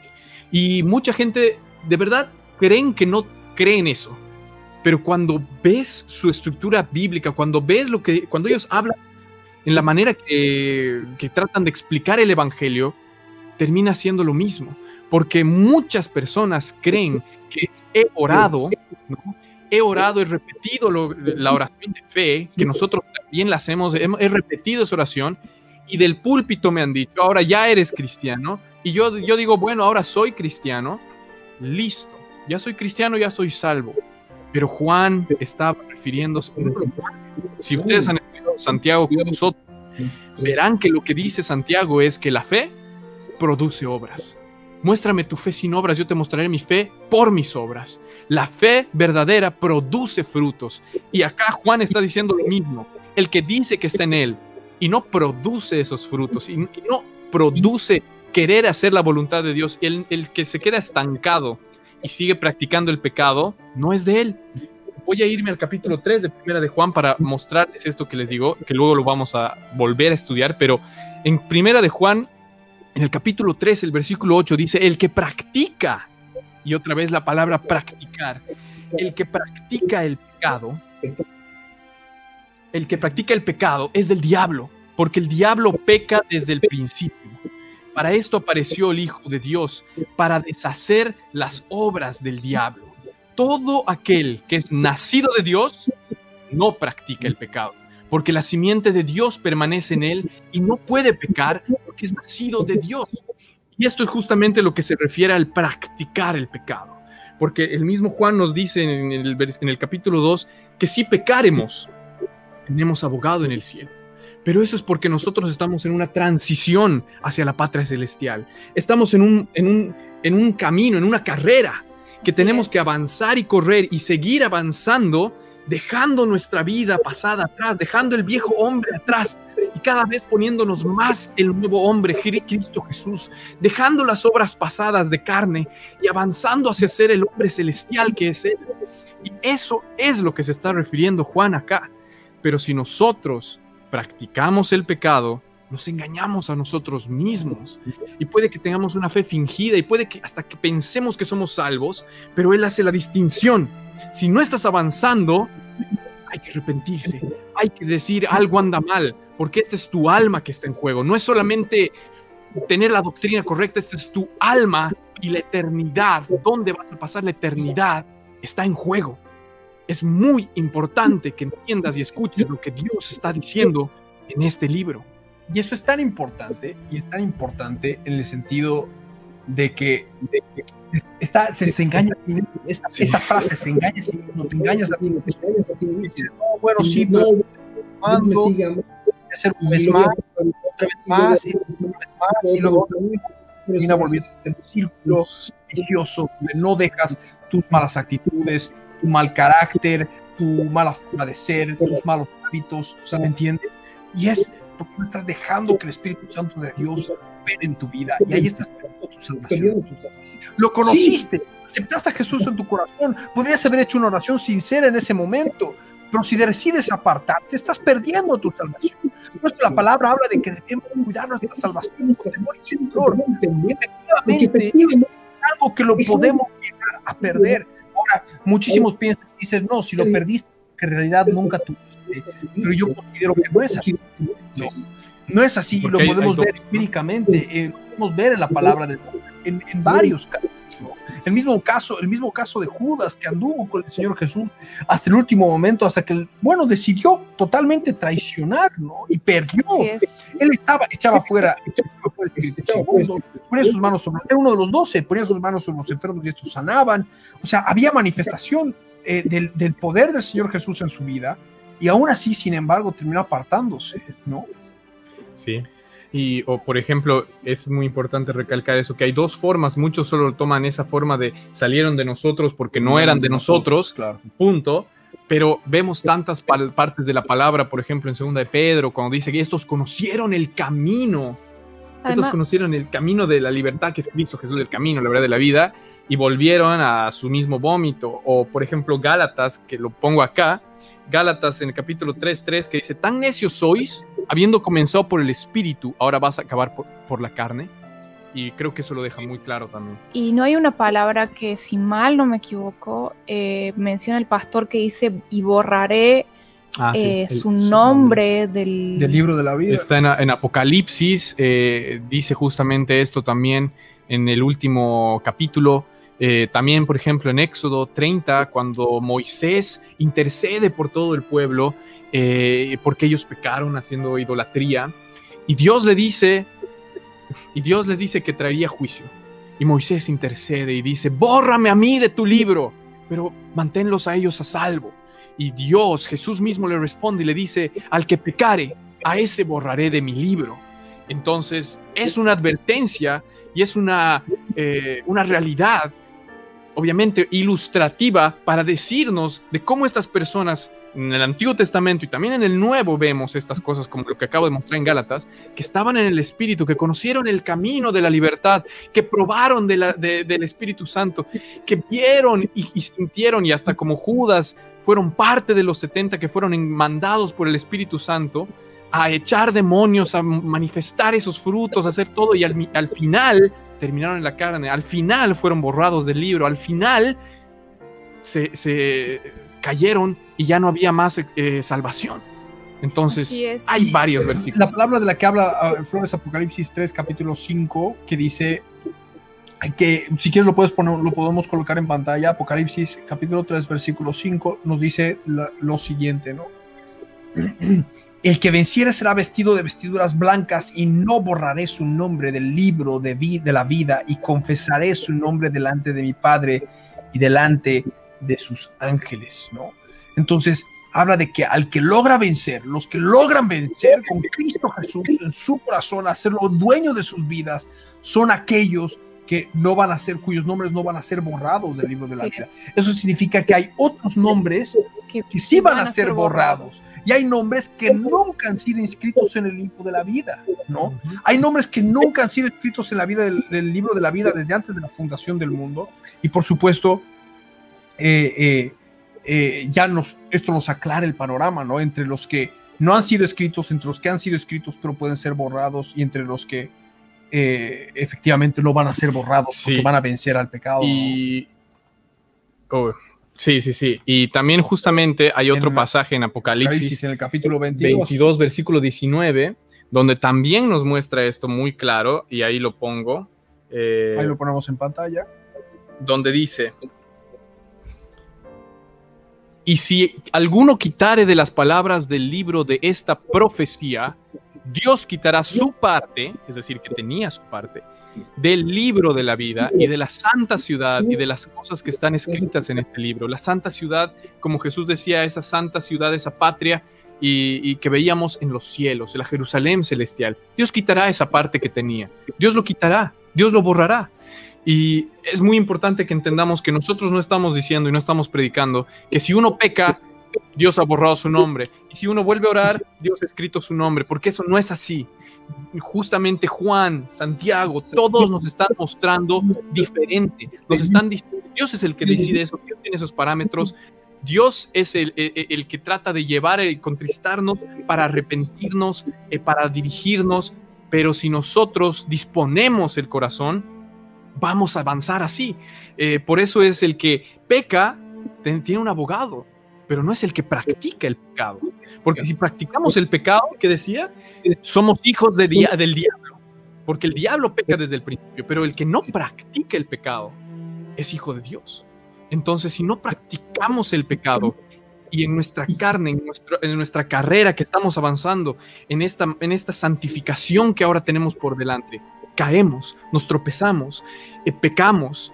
Speaker 2: Y mucha gente de verdad creen que no creen eso. Pero cuando ves su estructura bíblica, cuando ves lo que, cuando ellos hablan en la manera que, que tratan de explicar el Evangelio, termina siendo lo mismo. Porque muchas personas creen que he orado, he orado, he repetido la oración de fe, que nosotros también la hacemos, he, repetido esa oración, y del púlpito me han dicho, ahora ya eres cristiano, y yo, yo digo, bueno, ahora soy cristiano, listo, ya soy cristiano, ya soy salvo. Pero Juan estaba refiriéndose, si ustedes han Santiago con nosotros, verán que lo que dice Santiago es que la fe produce obras. Muéstrame tu fe sin obras, yo te mostraré mi fe por mis obras. La fe verdadera produce frutos. Y acá Juan está diciendo lo mismo. El que dice que está en él y no produce esos frutos y, no produce querer hacer la voluntad de Dios, el, el que se queda estancado y sigue practicando el pecado, no es de él. Voy a irme al capítulo 3 de Primera de Juan para mostrarles esto que les digo, que luego lo vamos a volver a estudiar, pero en Primera de Juan en el capítulo 3, el versículo 8 dice, el que practica, y otra vez la palabra practicar, el que practica el pecado, el que practica el pecado es del diablo, porque el diablo peca desde el principio. Para esto apareció el Hijo de Dios, para deshacer las obras del diablo. Todo aquel que es nacido de Dios no practica el pecado porque la simiente de Dios permanece en él y no puede pecar porque es nacido de Dios. Y esto es justamente lo que se refiere al practicar el pecado, porque el mismo Juan nos dice en el, en el capítulo 2 que si pecaremos, tenemos abogado en el cielo. Pero eso es porque nosotros estamos en una transición hacia la patria celestial. Estamos en un, en un, en un camino, en una carrera que tenemos que avanzar y correr y seguir avanzando dejando nuestra vida pasada atrás, dejando el viejo hombre atrás y cada vez poniéndonos más el nuevo hombre, Cristo Jesús, dejando las obras pasadas de carne y avanzando hacia ser el hombre celestial que es Él. Y eso es lo que se está refiriendo Juan acá. Pero si nosotros practicamos el pecado, nos engañamos a nosotros mismos y puede que tengamos una fe fingida y puede que hasta que pensemos que somos salvos, pero Él hace la distinción si no estás avanzando, hay que arrepentirse, hay que decir algo anda mal, porque esta es tu alma que está en juego. No es solamente tener la doctrina correcta, esta es tu alma y la eternidad. ¿Dónde vas a pasar la eternidad? Está en juego. Es muy importante que entiendas y escuches lo que Dios está diciendo en este libro.
Speaker 1: Y eso es tan importante, y es tan importante en el sentido de que, de que esta, se, se, engaña esta, sí. esta, frase se engaña no te engañas a ti no, bueno sí pero cuando hacer un mes más otra vez más y otra vez más y luego termina volviendo en un círculo. vicioso donde no dejas tus malas actitudes tu mal carácter tu mala forma de ser, tus malos hábitos, ¿me entiendes? Y es porque no estás dejando que el Espíritu Santo de Dios opere en tu vida. Y ahí estás perdiendo tu salvación. Lo conociste, aceptaste a Jesús en tu corazón. Podrías haber hecho una oración sincera en ese momento. Pero si decides apartarte, estás perdiendo tu salvación. Por eso la palabra habla de que debemos cuidar nuestra salvación con temor y temor. Efectivamente, es algo que lo podemos llegar a perder. Ahora, muchísimos piensan y dicen, no, si lo perdiste, que en realidad nunca tuviste. Pero yo considero que no es así. No, no es así, y lo
Speaker 2: Porque hay-
Speaker 1: podemos
Speaker 2: hay
Speaker 1: ver empíricamente, eh, lo podemos ver en la palabra de Dios, en, en varios casos. ¿no? El mismo caso, el mismo caso de Judas que anduvo con el Señor Jesús hasta el último momento, hasta que, el- bueno, decidió totalmente traicionar, ¿no? Y perdió.
Speaker 3: Es.
Speaker 1: Él estaba, echaba fuera, echaba fuera ponía sus manos sobre, era uno de los doce, ponía sus manos sobre los enfermos y estos sanaban. O sea, había manifestación eh, del, del poder del Señor Jesús en su vida, y aún así, sin embargo, terminó apartándose, ¿no?
Speaker 2: Sí. Y, o por ejemplo, es muy importante recalcar eso, que hay dos formas, muchos solo toman esa forma de salieron de nosotros porque no eran de nosotros,
Speaker 1: Claro.
Speaker 2: punto. Pero vemos tantas partes de la palabra, por ejemplo, en segunda de Pedro, cuando dice que estos conocieron el camino, estos conocieron el camino de la libertad que es Cristo Jesús, el camino, la verdad de la vida, y volvieron a su mismo vómito. O, por ejemplo, Gálatas, que lo pongo acá, Gálatas en el capítulo 3.3, que dice, tan necios sois, habiendo comenzado por el Espíritu, ahora vas a acabar por, por la carne. Y creo que eso lo deja muy claro también.
Speaker 3: y no hay una palabra que, si mal no me equivoco, eh, menciona el pastor que dice, y borraré
Speaker 2: Ah, sí,
Speaker 3: eh,
Speaker 2: el-
Speaker 3: su nombre del...
Speaker 1: Del libro de la vida.
Speaker 2: Está en, en Apocalipsis, eh, dice justamente esto también en el último capítulo. Eh, también, por ejemplo, en Éxodo 30, cuando Moisés intercede por todo el pueblo, eh, porque ellos pecaron haciendo idolatría, y Dios le dice, y Dios les dice que traería juicio. Y Moisés intercede y dice, bórrame a mí de tu libro, pero manténlos a ellos a salvo. Y Dios, Jesús mismo le responde y le dice, al que pecare, a ese borraré de mi libro. Entonces, es una advertencia y es una, eh, una realidad, obviamente ilustrativa, para decirnos de cómo estas personas en el Antiguo Testamento y también en el Nuevo vemos estas cosas como lo que acabo de mostrar en Gálatas, que estaban en el Espíritu, que conocieron el camino de la libertad, que probaron de la- de- del Espíritu Santo, que vieron y, y sintieron y hasta como Judas fueron parte de los 70 que fueron mandados por el Espíritu Santo a echar demonios, a manifestar esos frutos, a hacer todo y al, al final terminaron en la carne, al final fueron borrados del libro, al final se, se cayeron y ya no había más eh, salvación. Entonces, hay varios versículos.
Speaker 1: La palabra de la que habla ah, Flores Apocalipsis 3, capítulo 5, que dice que si quieres lo puedes poner, lo podemos colocar en pantalla. Apocalipsis capítulo 3, versículo 5 nos dice la- lo siguiente, ¿no? El que venciere será vestido de vestiduras blancas y no borraré su nombre del libro de, vi- de la vida y confesaré su nombre delante de mi Padre y delante de sus ángeles, ¿no? Entonces, habla de que al que logra vencer, los que logran vencer con Cristo Jesús en su corazón, hacerlo dueño de sus vidas, son aquellos que no van a ser, cuyos nombres no van a ser borrados del libro de la vida.
Speaker 3: es.
Speaker 1: Eso significa que hay otros nombres
Speaker 3: Que,
Speaker 1: que sí van a ser borrados. Y hay nombres que nunca han sido inscritos en el libro de la vida, ¿no? Hay nombres que nunca han sido escritos en la vida del, del libro de la vida desde antes de la fundación del mundo. Y por supuesto, eh, eh, eh, ya nos, esto nos aclara el panorama, ¿no? Entre los que no han sido escritos, entre los que han sido escritos pero pueden ser borrados y entre los que efectivamente no van a ser borrados
Speaker 2: Sí.
Speaker 1: porque van a vencer al pecado. ¿no?
Speaker 2: Y. oh, sí, sí, sí. Y también, justamente, hay otro
Speaker 1: En-
Speaker 2: pasaje en Apocalipsis
Speaker 1: Apocalipsis en el capítulo 22.
Speaker 2: 22, versículo 19, donde también nos muestra esto muy claro, y ahí lo pongo. eh,
Speaker 1: Ahí lo ponemos en pantalla.
Speaker 2: donde dice, y si alguno quitare de las palabras del libro de esta profecía, Dios quitará su parte, es decir, que tenía su parte, del libro de la vida y de la santa ciudad y de las cosas que están escritas en este libro. La santa ciudad, como Jesús decía, esa santa ciudad, esa patria y, que veíamos en los cielos, la Jerusalén celestial. Dios quitará esa parte que tenía. Dios lo quitará, Dios lo borrará. Y es muy importante que entendamos que nosotros no estamos diciendo y no estamos predicando que si uno peca, Dios ha borrado su nombre. Y si uno vuelve a orar, Dios ha escrito su nombre, porque eso no es así. Justamente Juan, Santiago, todos nos están mostrando diferente. Nos están diciendo, Dios es el que decide eso, Dios tiene esos parámetros. Dios es el, el, el que trata de llevar y contristarnos para arrepentirnos, eh, para dirigirnos, pero si nosotros disponemos el corazón, vamos a avanzar así. Eh, por eso es el que peca, tiene un abogado, pero no es el que practica el pecado. Porque si practicamos el pecado, que decía, somos hijos de dia del diablo. Porque el diablo peca desde el principio, pero el que no practica el pecado es hijo de Dios. Entonces, si no practicamos el pecado y en nuestra carne, en, nuestro, en nuestra carrera que estamos avanzando, en esta, en esta santificación que ahora tenemos por delante, caemos, nos tropezamos, eh, pecamos,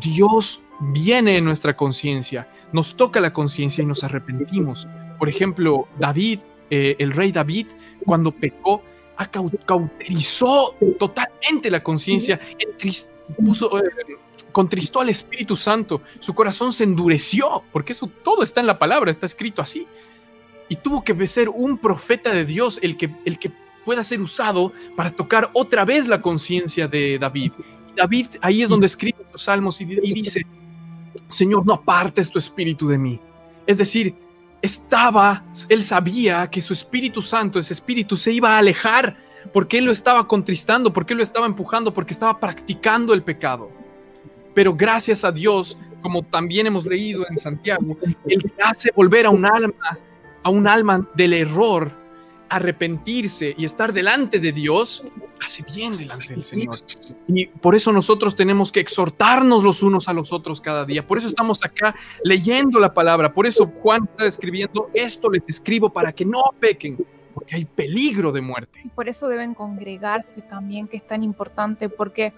Speaker 2: Dios viene en nuestra conciencia, nos toca la conciencia y nos arrepentimos. Por ejemplo, David, eh, el rey David, cuando pecó, cauterizó totalmente la conciencia, eh, contristó al Espíritu Santo, su corazón se endureció, porque eso todo está en la palabra, está escrito así. Y tuvo que ser un profeta de Dios el que, el que pueda ser usado para tocar otra vez la conciencia de David. David ahí es donde escribe los salmos y, y dice, Señor, no apartes tu espíritu de mí. Es decir, estaba, él sabía que su Espíritu Santo, ese espíritu, se iba a alejar porque él lo estaba contristando, porque él lo estaba empujando, porque estaba practicando el pecado. Pero gracias a Dios, como también hemos leído en Santiago, él hace volver a un alma, a un alma del error, arrepentirse y estar delante de Dios, hace bien delante del Señor. Y por eso nosotros tenemos que exhortarnos los unos a los otros cada día. Por eso estamos acá leyendo la palabra. Por eso Juan está escribiendo, esto les escribo para que no pequen, porque hay peligro de muerte.
Speaker 3: Por eso deben congregarse también, que es tan importante, porque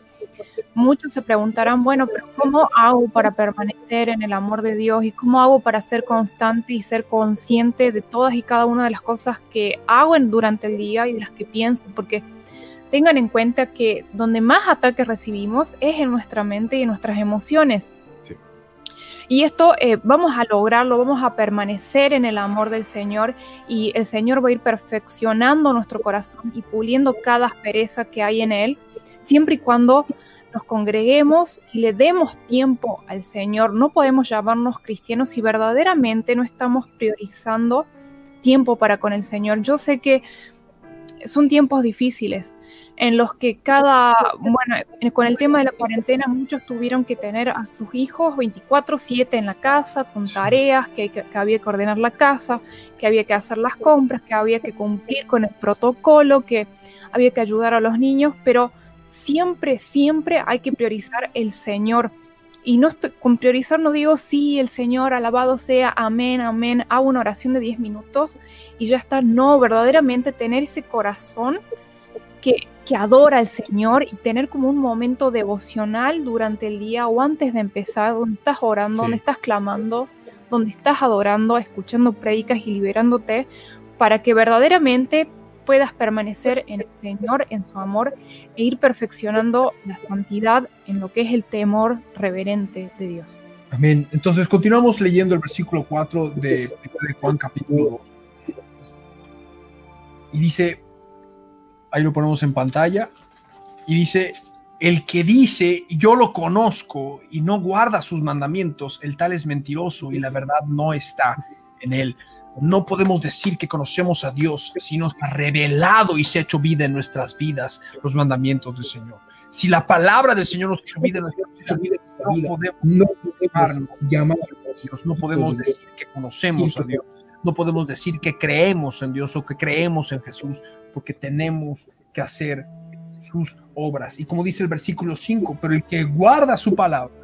Speaker 3: muchos se preguntarán, bueno, pero ¿cómo hago para permanecer en el amor de Dios? ¿Y cómo hago para ser constante y ser consciente de todas y cada una de las cosas que hago durante el día y de las que pienso? Porque tengan en cuenta que donde más ataques recibimos es en nuestra mente y en nuestras emociones. Y esto eh, vamos a lograrlo, vamos a permanecer en el amor del Señor y el Señor va a ir perfeccionando nuestro corazón y puliendo cada aspereza que hay en él, siempre y cuando nos congreguemos y le demos tiempo al Señor. No podemos llamarnos cristianos si verdaderamente no estamos priorizando tiempo para con el Señor. Yo sé que son tiempos difíciles, en los que cada, bueno, con el tema de la cuarentena muchos tuvieron que tener a sus hijos 24/7 en la casa, con tareas, que, que, había que ordenar la casa, que había que hacer las compras, que había que cumplir con el protocolo, que había que ayudar a los niños, pero siempre, siempre hay que priorizar el Señor. Y no estoy, con priorizar no digo sí, el Señor, alabado sea, amén, amén, hago una oración de 10 minutos y ya está. No, verdaderamente tener ese corazón que, que adora al Señor y tener como un momento devocional durante el día o antes de empezar, donde estás orando, sí. donde estás clamando, donde estás adorando, escuchando predicas y liberándote, para que verdaderamente puedas permanecer en el Señor, en su amor, e ir perfeccionando la santidad en lo que es el temor reverente de Dios.
Speaker 1: Amén. Entonces continuamos leyendo el versículo 4 de, de Juan capítulo 2. Y dice, ahí lo ponemos en pantalla, y dice, el que dice, yo lo conozco y no guarda sus mandamientos, el tal es mentiroso y la verdad no está en él. No podemos decir que conocemos a Dios si nos ha revelado y se ha hecho vida en nuestras vidas los mandamientos del Señor. Si la palabra del Señor nos ha hecho vida en nuestras vidas, no podemos, no podemos llamar a Dios, no podemos decir que conocemos a Dios, no podemos decir que creemos en Dios o que creemos en Jesús, porque tenemos que hacer sus obras. Y como dice el versículo 5, pero el que guarda su palabra,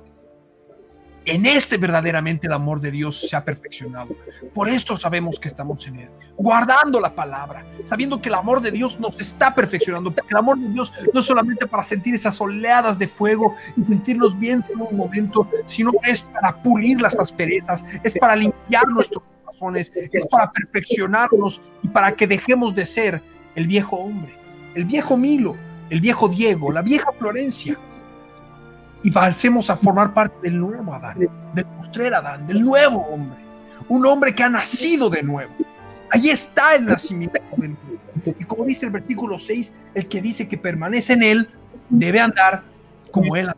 Speaker 1: en este verdaderamente el amor de Dios se ha perfeccionado. Por esto sabemos que estamos en Él, guardando la palabra, sabiendo que el amor de Dios nos está perfeccionando, porque el amor de Dios no es solamente para sentir esas oleadas de fuego y sentirnos bien en un momento, sino es para pulir las asperezas, es para limpiar nuestros corazones, es para perfeccionarnos y para que dejemos de ser el viejo hombre, el viejo Milo, el viejo Diego, la vieja Florencia y pasemos a formar parte del nuevo Adán, del postrer Adán, del nuevo hombre. un hombre que ha nacido de nuevo. Ahí está el nacimiento de. Y como dice el versículo 6, el que dice que permanece en él debe andar como él.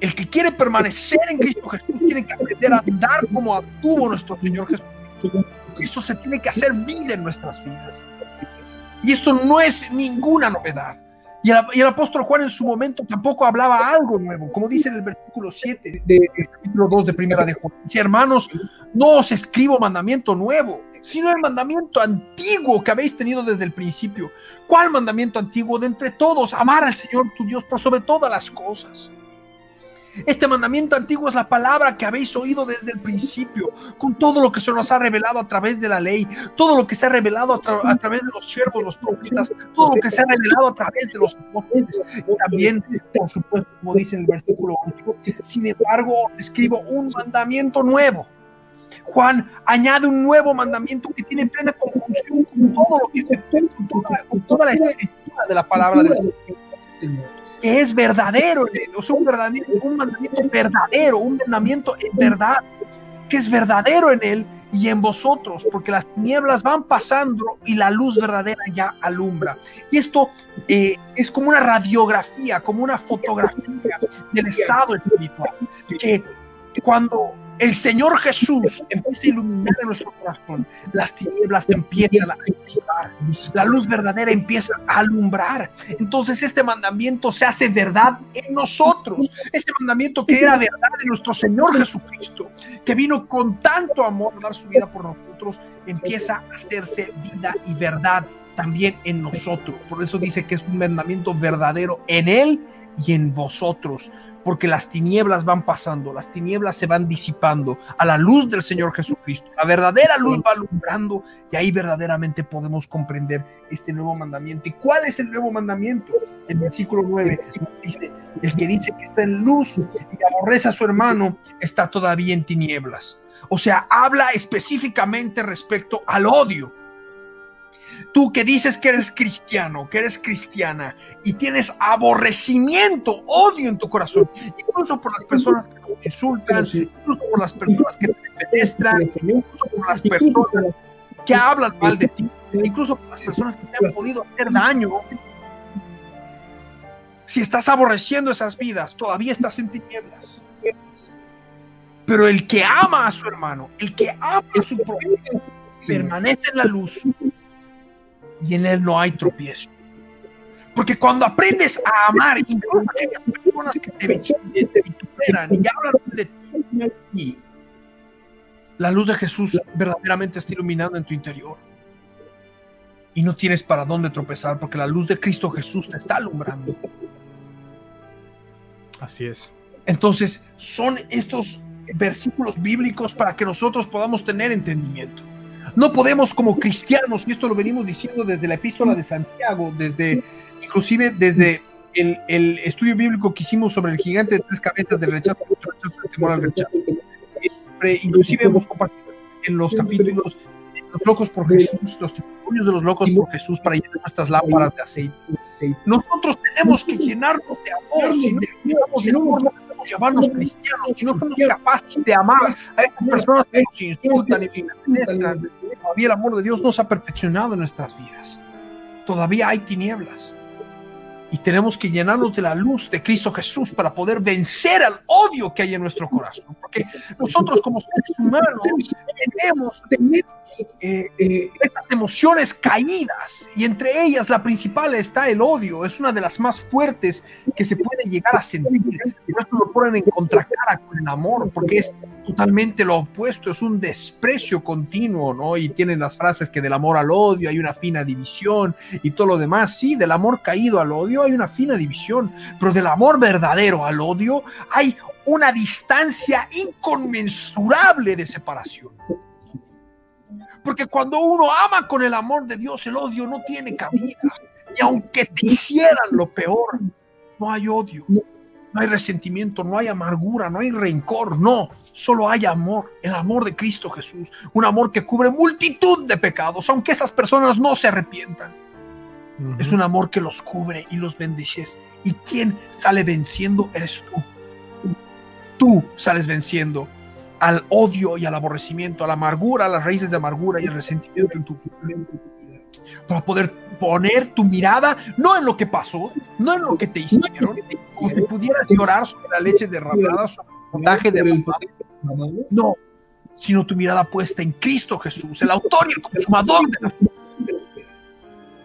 Speaker 1: El que quiere permanecer en Cristo Jesús tiene que aprender a andar como actuó nuestro Señor Jesús. Esto se tiene que hacer vida en nuestras vidas. Y esto no es ninguna novedad. Y el, y el, apóstol Juan en su momento tampoco hablaba algo nuevo, como dice en el versículo 7 del capítulo 2 de Primera de Juan. Dice, hermanos, no os escribo mandamiento nuevo, sino el mandamiento antiguo que habéis tenido desde el principio. ¿Cuál mandamiento antiguo? De entre todos, amar al Señor tu Dios por sobre todas las cosas. Este mandamiento antiguo es la palabra que habéis oído desde el principio, con todo lo que se nos ha revelado a través de la ley, todo lo que se ha revelado a, tra a través de los siervos, los profetas, todo lo que se ha revelado a través de los apóstoles. Y también, por supuesto, como dice en el versículo 8, sin embargo, escribo un mandamiento nuevo. Juan añade un nuevo mandamiento que tiene plena conjunción con todo lo que se con toda, con toda la escritura de la palabra del Señor que es verdadero, o sea, un, verdadero, un mandamiento verdadero, un mandamiento en verdad, que es verdadero en él y en vosotros, porque las tinieblas van pasando y la luz verdadera ya alumbra. Y esto eh, es como una radiografía, como una fotografía del estado espiritual, que cuando el Señor Jesús empieza a iluminar en nuestro corazón, las tinieblas empiezan a disipar, la luz verdadera empieza a alumbrar. Entonces este mandamiento se hace verdad en nosotros. Ese mandamiento que era verdad de nuestro Señor Jesucristo, que vino con tanto amor a dar su vida por nosotros, empieza a hacerse vida y verdad también en nosotros. Por eso dice que es un mandamiento verdadero en Él y en vosotros porque las tinieblas van pasando, las tinieblas se van disipando a la luz del Señor Jesucristo. La verdadera luz va alumbrando y ahí verdaderamente podemos comprender este nuevo mandamiento. ¿Y cuál es el nuevo mandamiento? El versículo 9 dice, el que dice que está en luz y aborrece a su hermano está todavía en tinieblas. O sea, habla específicamente respecto al odio. Tú que dices que eres cristiano, que eres cristiana y tienes aborrecimiento, odio en tu corazón, incluso por las personas que te insultan, incluso por las personas que te penetran, incluso por las personas que hablan mal de ti, incluso por las personas que te han podido hacer daño. Si estás aborreciendo esas vidas, todavía estás en tinieblas. Pero el que ama a su hermano, el que ama a su prójimo, permanece en la luz y en él no hay tropiezo. Porque cuando aprendes a amar, incluso a aquellas personas que te, te vituperan y hablan de ti, la luz de Jesús verdaderamente está iluminando en tu interior. Y no tienes para dónde tropezar porque la luz de Cristo Jesús te está alumbrando.
Speaker 2: Así es.
Speaker 1: Entonces, son estos versículos bíblicos para que nosotros podamos tener entendimiento. No podemos como cristianos, y esto lo venimos diciendo desde la epístola de Santiago, desde inclusive desde el, estudio bíblico que hicimos sobre el gigante de tres cabezas del rechazo, el temor al rechazo. Inclusive hemos compartido en los capítulos los locos por Jesús, los testimonios de los locos por Jesús para llenar nuestras lámparas de aceite. Nosotros tenemos que llenarnos de amor, si no llenamos de amor, no podemos llamarnos cristianos, si no somos capaces de amar a esas personas que nos insultan y. Todavía el amor de Dios no se ha perfeccionado en nuestras vidas. Todavía hay tinieblas. Y tenemos que llenarnos de la luz de Cristo Jesús para poder vencer al odio que hay en nuestro corazón. Porque nosotros como seres humanos tenemos, eh, eh, estas emociones caídas y entre ellas la principal está el odio. Es una de las más fuertes que se puede llegar a sentir. Y esto lo ponen en contracara con el amor porque es totalmente lo opuesto, es un desprecio continuo, ¿no? Y tienen las frases que del amor al odio hay una fina división y todo lo demás. Sí, del amor caído al odio hay una fina división, pero del amor verdadero al odio hay una distancia inconmensurable de separación. Porque cuando uno ama con el amor de Dios, el odio no tiene cabida. Y aunque te hicieran lo peor, no hay odio, no hay resentimiento, no hay amargura, no hay rencor, no. Solo hay amor, el amor de Cristo Jesús, un amor que cubre multitud de pecados, aunque esas personas no se arrepientan. Uh -huh. Es un amor que los cubre y los bendices. ¿Y quien sale venciendo eres tú? Tú sales venciendo. al odio y al aborrecimiento, a la amargura, a las raíces de amargura y el resentimiento en tu vida. Para poder poner tu mirada no en lo que pasó, no en lo que te hicieron, como si pudieras llorar sobre la leche derramada, sobre el potaje derramado. No, sino tu mirada puesta en Cristo Jesús, el autor y el consumador de la fe,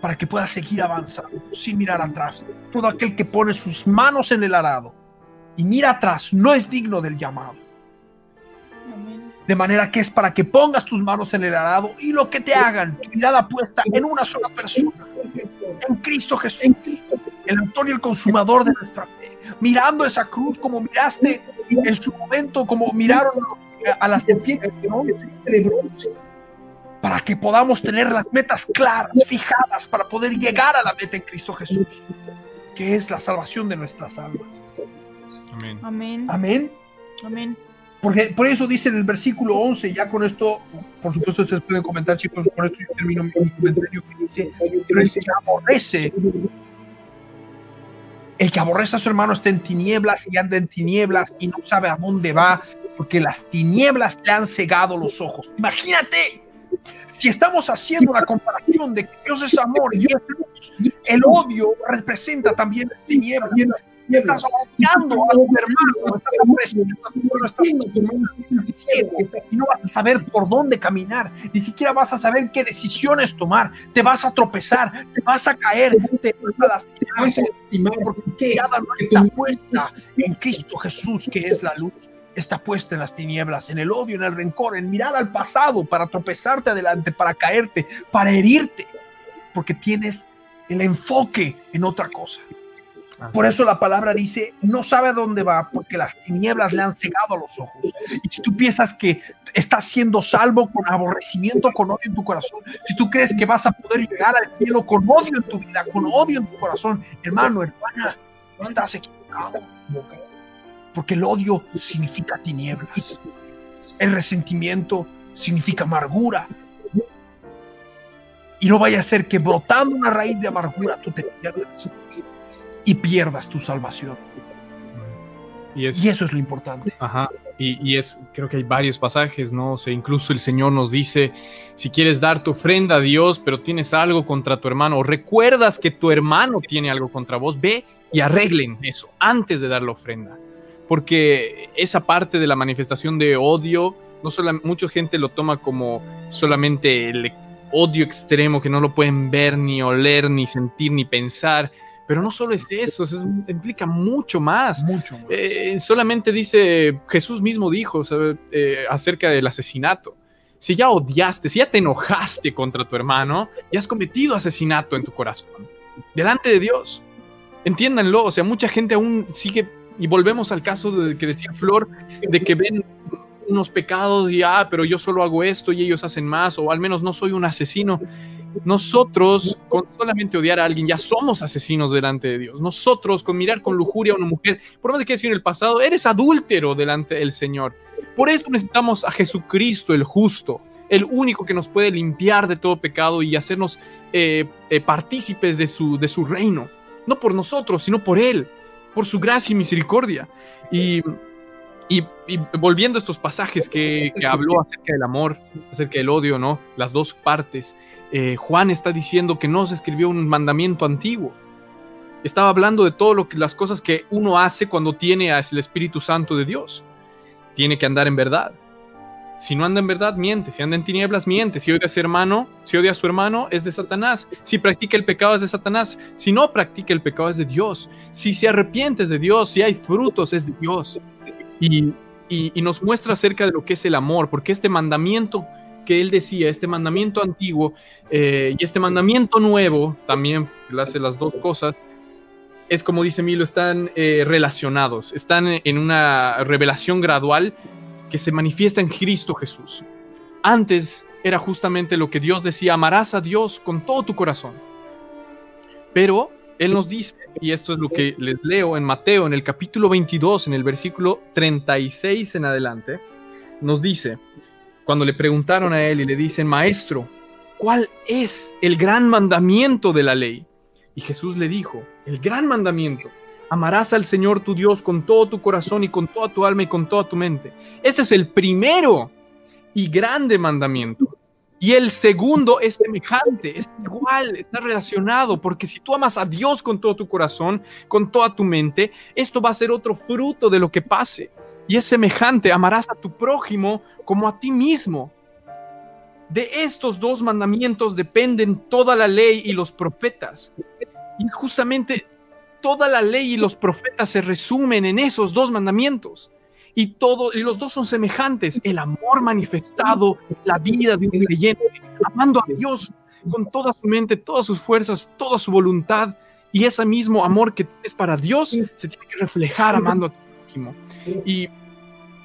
Speaker 1: para que puedas seguir avanzando sin mirar atrás. Todo aquel que pone sus manos en el arado y mira atrás no es digno del llamado. De manera que es para que pongas tus manos en el arado y lo que te hagan, tu mirada puesta en una sola persona, en Cristo Jesús, el autor y el consumador de nuestra fe. Mirando esa cruz como miraste en su momento, como miraron a las serpientes de bronce, para que podamos tener las metas claras, fijadas, para poder llegar a la meta en Cristo Jesús, que es la salvación de nuestras almas.
Speaker 2: Amén.
Speaker 3: Amén.
Speaker 1: Amén.
Speaker 3: Amén.
Speaker 1: Porque por eso dice en el versículo 11, ya con esto, por supuesto ustedes pueden comentar chicos, con esto yo termino mi comentario que dice, pero el que aborrece, el que aborrece a su hermano está en tinieblas y anda en tinieblas y no sabe a dónde va, porque las tinieblas le han cegado los ojos. Imagínate, si estamos haciendo la comparación de que Dios es amor y es luz, el odio representa también las tinieblas. Estás odiando a tu hermano, estás apreciando a tu hermano, estás tu hermano ciego, y no vas a saber por dónde caminar, ni siquiera vas a saber qué decisiones tomar, te vas a tropezar, te vas a caer, te vas a lastimar, porque mirada no está puesta en Cristo Jesús, que es la luz está puesta en las tinieblas, en el odio, en el rencor, en mirar al pasado para tropezarte adelante, para caerte, para herirte, porque tienes el enfoque en otra cosa. Por eso la palabra dice, no sabe a dónde va, porque las tinieblas le han cegado los ojos. Y si tú piensas que estás siendo salvo con aborrecimiento, con odio en tu corazón, si tú crees que vas a poder llegar al cielo con odio en tu vida, con odio en tu corazón, hermano, hermana, estás equivocado. Porque el odio significa tinieblas. El resentimiento significa amargura. Y no vaya a ser que brotando una raíz de amargura tú te pierdas y pierdas tu salvación.
Speaker 2: Y, es,
Speaker 1: Y eso es lo importante.
Speaker 2: Ajá. Y, y es, creo que hay varios pasajes, ¿no? O sea, incluso el Señor nos dice, si quieres dar tu ofrenda a Dios, pero tienes algo contra tu hermano, o recuerdas que tu hermano tiene algo contra vos, ve y arreglen eso antes de dar la ofrenda. Porque esa parte de la manifestación de odio, no solo mucha gente lo toma como solamente el odio extremo que no lo pueden ver, ni oler, ni sentir, ni pensar. Pero no solo es eso, eso implica mucho más.
Speaker 1: Mucho más.
Speaker 2: Eh, solamente dice, Jesús mismo dijo ¿sabe? Eh, acerca del asesinato. Si ya odiaste, si ya te enojaste contra tu hermano, ya has cometido asesinato en tu corazón, delante de Dios. Entiéndanlo, o sea, mucha gente aún sigue, y volvemos al caso de que decía Flor, de que ven unos pecados y, ah, pero yo solo hago esto y ellos hacen más, o al menos no soy un asesino. Nosotros, con solamente odiar a alguien, ya somos asesinos delante de Dios. Nosotros, con mirar con lujuria a una mujer, por más de que decir en el pasado, eres adúltero delante del Señor. Por eso necesitamos a Jesucristo, el justo, el único que nos puede limpiar de todo pecado y hacernos eh, eh, partícipes de su, de su reino. No por nosotros, sino por Él, por su gracia y misericordia. Y, y, volviendo a estos pasajes que, que habló acerca del amor, acerca del odio, ¿no? Las dos partes. Eh, Juan está diciendo que no se escribió un mandamiento antiguo. Estaba hablando de todo lo que las cosas que uno hace cuando tiene al Espíritu Santo de Dios. Tiene que andar en verdad. Si no anda en verdad, miente. Si anda en tinieblas, miente. Si odia a su hermano, si odia a su hermano, es de Satanás. Si practica el pecado, es de Satanás. Si no practica el pecado, es de Dios. Si se arrepiente, es de Dios. Si hay frutos, es de Dios. Y, nos muestra acerca de lo que es el amor, porque este mandamiento que él decía, este mandamiento antiguo eh, y este mandamiento nuevo, también él hace las dos cosas, es como dice Milo, están eh, relacionados, están en una revelación gradual que se manifiesta en Cristo Jesús. Antes era justamente lo que Dios decía, amarás a Dios con todo tu corazón. Pero Él nos dice, y esto es lo que les leo en Mateo, en el capítulo 22, en el versículo 36 en adelante, nos dice, cuando le preguntaron a él y le dicen, Maestro, ¿cuál es el gran mandamiento de la ley? Y Jesús le dijo, el gran mandamiento Amarás al Señor tu Dios con todo tu corazón y con toda tu alma y con toda tu mente. Este es el primero y grande mandamiento. Y el segundo es semejante, es igual, está relacionado, porque si tú amas a Dios con todo tu corazón, con toda tu mente, esto va a ser otro fruto de lo que pase. Y es semejante, amarás a tu prójimo como a ti mismo. De estos dos mandamientos dependen toda la ley y los profetas. Y justamente toda la ley y los profetas se resumen en esos dos mandamientos. Y, todo, y los dos son semejantes. El amor manifestado, la vida de un creyente, amando a Dios con toda su mente, todas sus fuerzas, toda su voluntad. Y ese mismo amor que tienes para Dios se tiene que reflejar amando a tu prójimo. Y,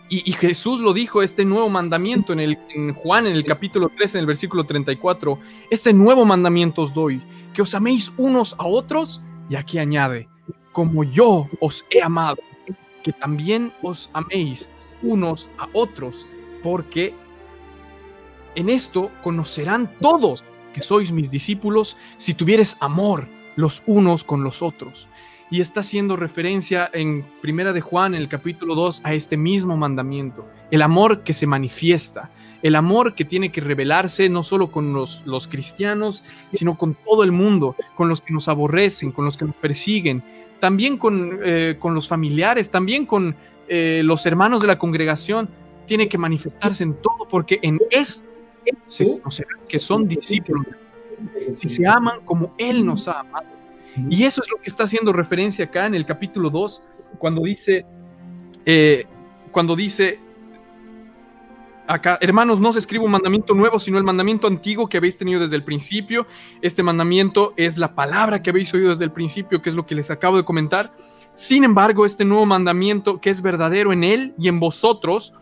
Speaker 2: y, Jesús lo dijo, este nuevo mandamiento en, el, en Juan, en el capítulo 13, en el versículo 34, este nuevo mandamiento os doy, que os améis unos a otros, y aquí añade, como yo os he amado, que también os améis unos a otros, porque en esto conocerán todos que sois mis discípulos si tuvieres amor los unos con los otros. Y está haciendo referencia en Primera de Juan, en el capítulo 2, a este mismo mandamiento, el amor que se manifiesta, el amor que tiene que revelarse no solo con los, los cristianos, sino con todo el mundo, con los que nos aborrecen, con los que nos persiguen, también con, eh, con los familiares, también con eh, los hermanos de la congregación, tiene que manifestarse en todo, porque en esto se conocerán que son discípulos, si se aman como Él nos ha amado. Y eso es lo que está haciendo referencia acá en el capítulo 2, cuando dice, eh, cuando dice, acá, hermanos, no se escribe un mandamiento nuevo, sino el mandamiento antiguo que habéis tenido desde el principio. Este mandamiento es la palabra que habéis oído desde el principio, que es lo que les acabo de comentar. Sin embargo, este nuevo mandamiento que es verdadero en él y en vosotros,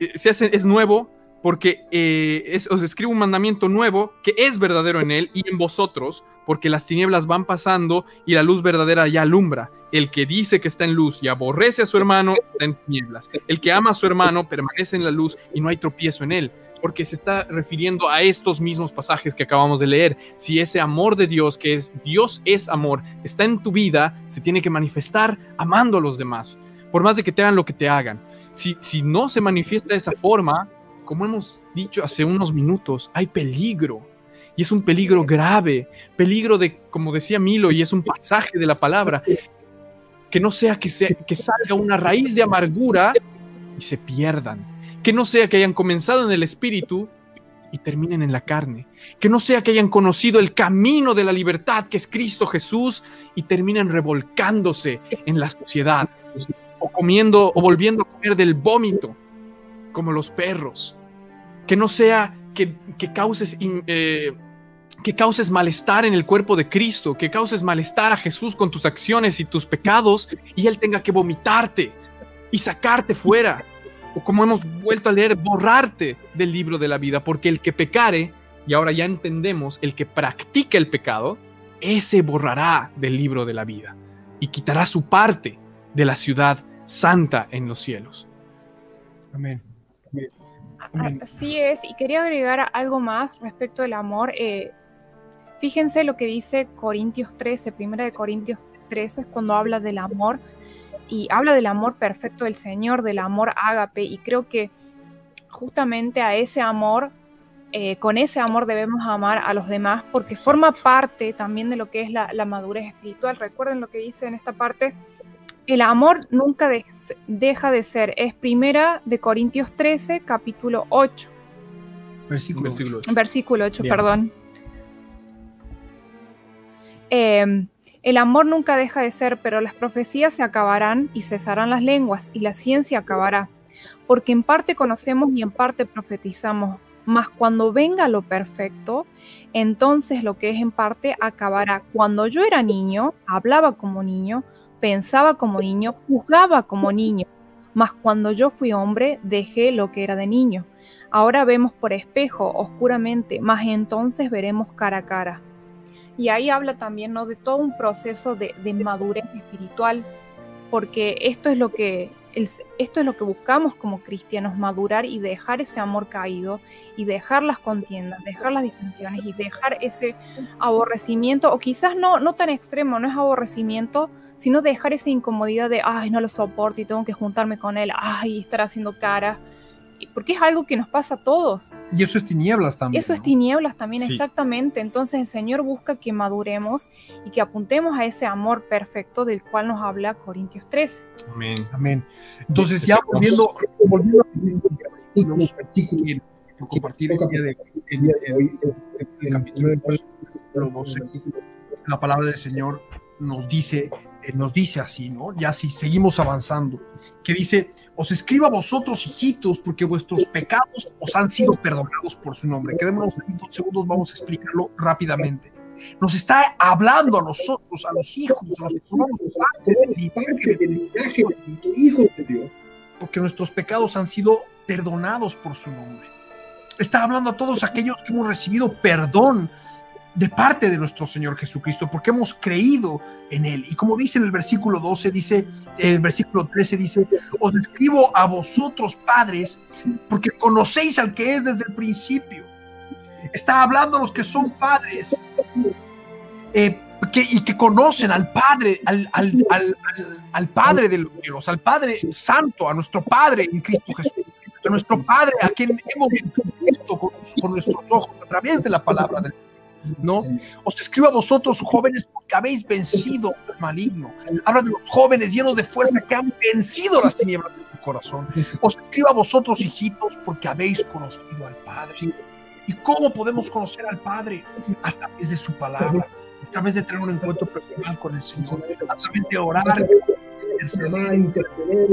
Speaker 2: eh, se hace, es nuevo porque eh, os escribo un mandamiento nuevo que es verdadero en él y en vosotros, porque las tinieblas van pasando y la luz verdadera ya alumbra. El que dice que está en luz y aborrece a su hermano está en tinieblas. El que ama a su hermano permanece en la luz y no hay tropiezo en él, porque se está refiriendo a estos mismos pasajes que acabamos de leer. Si ese amor de Dios, que es Dios es amor, está en tu vida, se tiene que manifestar amando a los demás, por más de que te hagan lo que te hagan. Si, si no se manifiesta de esa forma, como hemos dicho hace unos minutos, hay peligro. Y es un peligro grave, peligro de, como decía Milo, y es un pasaje de la palabra, que no sea que, que salga una raíz de amargura y se pierdan. Que no sea que hayan comenzado en el espíritu y terminen en la carne. Que no sea que hayan conocido el camino de la libertad que es Cristo Jesús y terminen revolcándose en la sociedad o comiendo o volviendo a comer del vómito como los perros que no sea que, causes... Eh, que causes malestar en el cuerpo de Cristo, que causes malestar a Jesús con tus acciones y tus pecados y Él tenga que vomitarte y sacarte fuera. O como hemos vuelto a leer, borrarte del libro de la vida, porque el que pecare, y ahora ya entendemos, el que practica el pecado, ese borrará del libro de la vida y quitará su parte de la ciudad santa en los cielos.
Speaker 1: Amén.
Speaker 3: Así es, y quería agregar algo más respecto del amor. Eh, fíjense lo que dice Corintios 13, primera de Corintios 13, cuando habla del amor, y habla del amor perfecto del Señor, del amor ágape, y creo que justamente a ese amor, eh, con ese amor debemos amar a los demás, porque forma parte también de lo que es la, la madurez espiritual. Recuerden lo que dice en esta parte, el amor nunca deja de ser. Es primera de Corintios 13, capítulo 8.
Speaker 1: Versículo, 8.
Speaker 3: Versículo 8, perdón. Em, el amor nunca deja de ser, pero las profecías se acabarán y cesarán las lenguas y la ciencia acabará. Porque en parte conocemos y en parte profetizamos. Mas cuando venga lo perfecto, entonces lo que es en parte acabará. Cuando yo era niño, hablaba como niño, pensaba como niño, juzgaba como niño, mas cuando yo fui hombre dejé lo que era de niño. Ahora vemos por espejo, oscuramente, mas entonces veremos cara a cara. Y ahí habla también ¿no? de todo un proceso de, madurez espiritual, porque esto es lo que esto es lo que buscamos como cristianos, madurar y dejar ese amor caído y dejar las contiendas, dejar las disensiones y dejar ese aborrecimiento, o quizás no, no tan extremo, no es aborrecimiento, sino dejar esa incomodidad de, ay, no lo soporto y tengo que juntarme con él, ay, estar haciendo cara, porque es algo que nos pasa a todos.
Speaker 1: Y eso es tinieblas también.
Speaker 3: Eso es
Speaker 1: ¿no?
Speaker 3: tinieblas también,
Speaker 2: Sí.
Speaker 3: exactamente. Entonces el Señor busca que maduremos y que apuntemos a ese amor perfecto del cual nos habla Corintios 13.
Speaker 2: Amén.
Speaker 1: Amén. Entonces,
Speaker 2: Sí,
Speaker 1: ya
Speaker 2: sí,
Speaker 1: volviendo, volviendo a los versículos que quiero compartir el día de, el día de hoy, el capítulo 2, versículo 12, la palabra del Señor nos dice, eh, nos dice así, ¿no? Ya si seguimos avanzando, que dice, os escribo a vosotros, hijitos, porque vuestros pecados os han sido perdonados por su nombre. Quedémonos en dos segundos, vamos a explicarlo rápidamente. Nos está hablando a nosotros, a los hijos, a los que parte del linaje de Dios, porque nuestros pecados han sido perdonados por su nombre. Está hablando a todos aquellos que hemos recibido perdón de parte de nuestro Señor Jesucristo, porque hemos creído en Él. Y como dice en el versículo 12, dice, el versículo 13 dice, os escribo a vosotros padres, porque conocéis al que es desde el principio. Está hablando a los que son padres eh, que, y que conocen al Padre, al, al, al, Padre de los cielos, al Padre Santo, a nuestro Padre en Cristo Jesús, a nuestro Padre a quien hemos visto con, nuestros ojos a través de la palabra del ¿no? Os escribo a vosotros, jóvenes, porque habéis vencido al maligno. Habla de los jóvenes llenos de fuerza que han vencido las tinieblas de su corazón. Os escribo a vosotros, hijitos, porque habéis conocido al Padre. ¿Y cómo podemos conocer al Padre? A través de su palabra, a través de tener un encuentro personal con el Señor, a través de orar,
Speaker 4: interceder,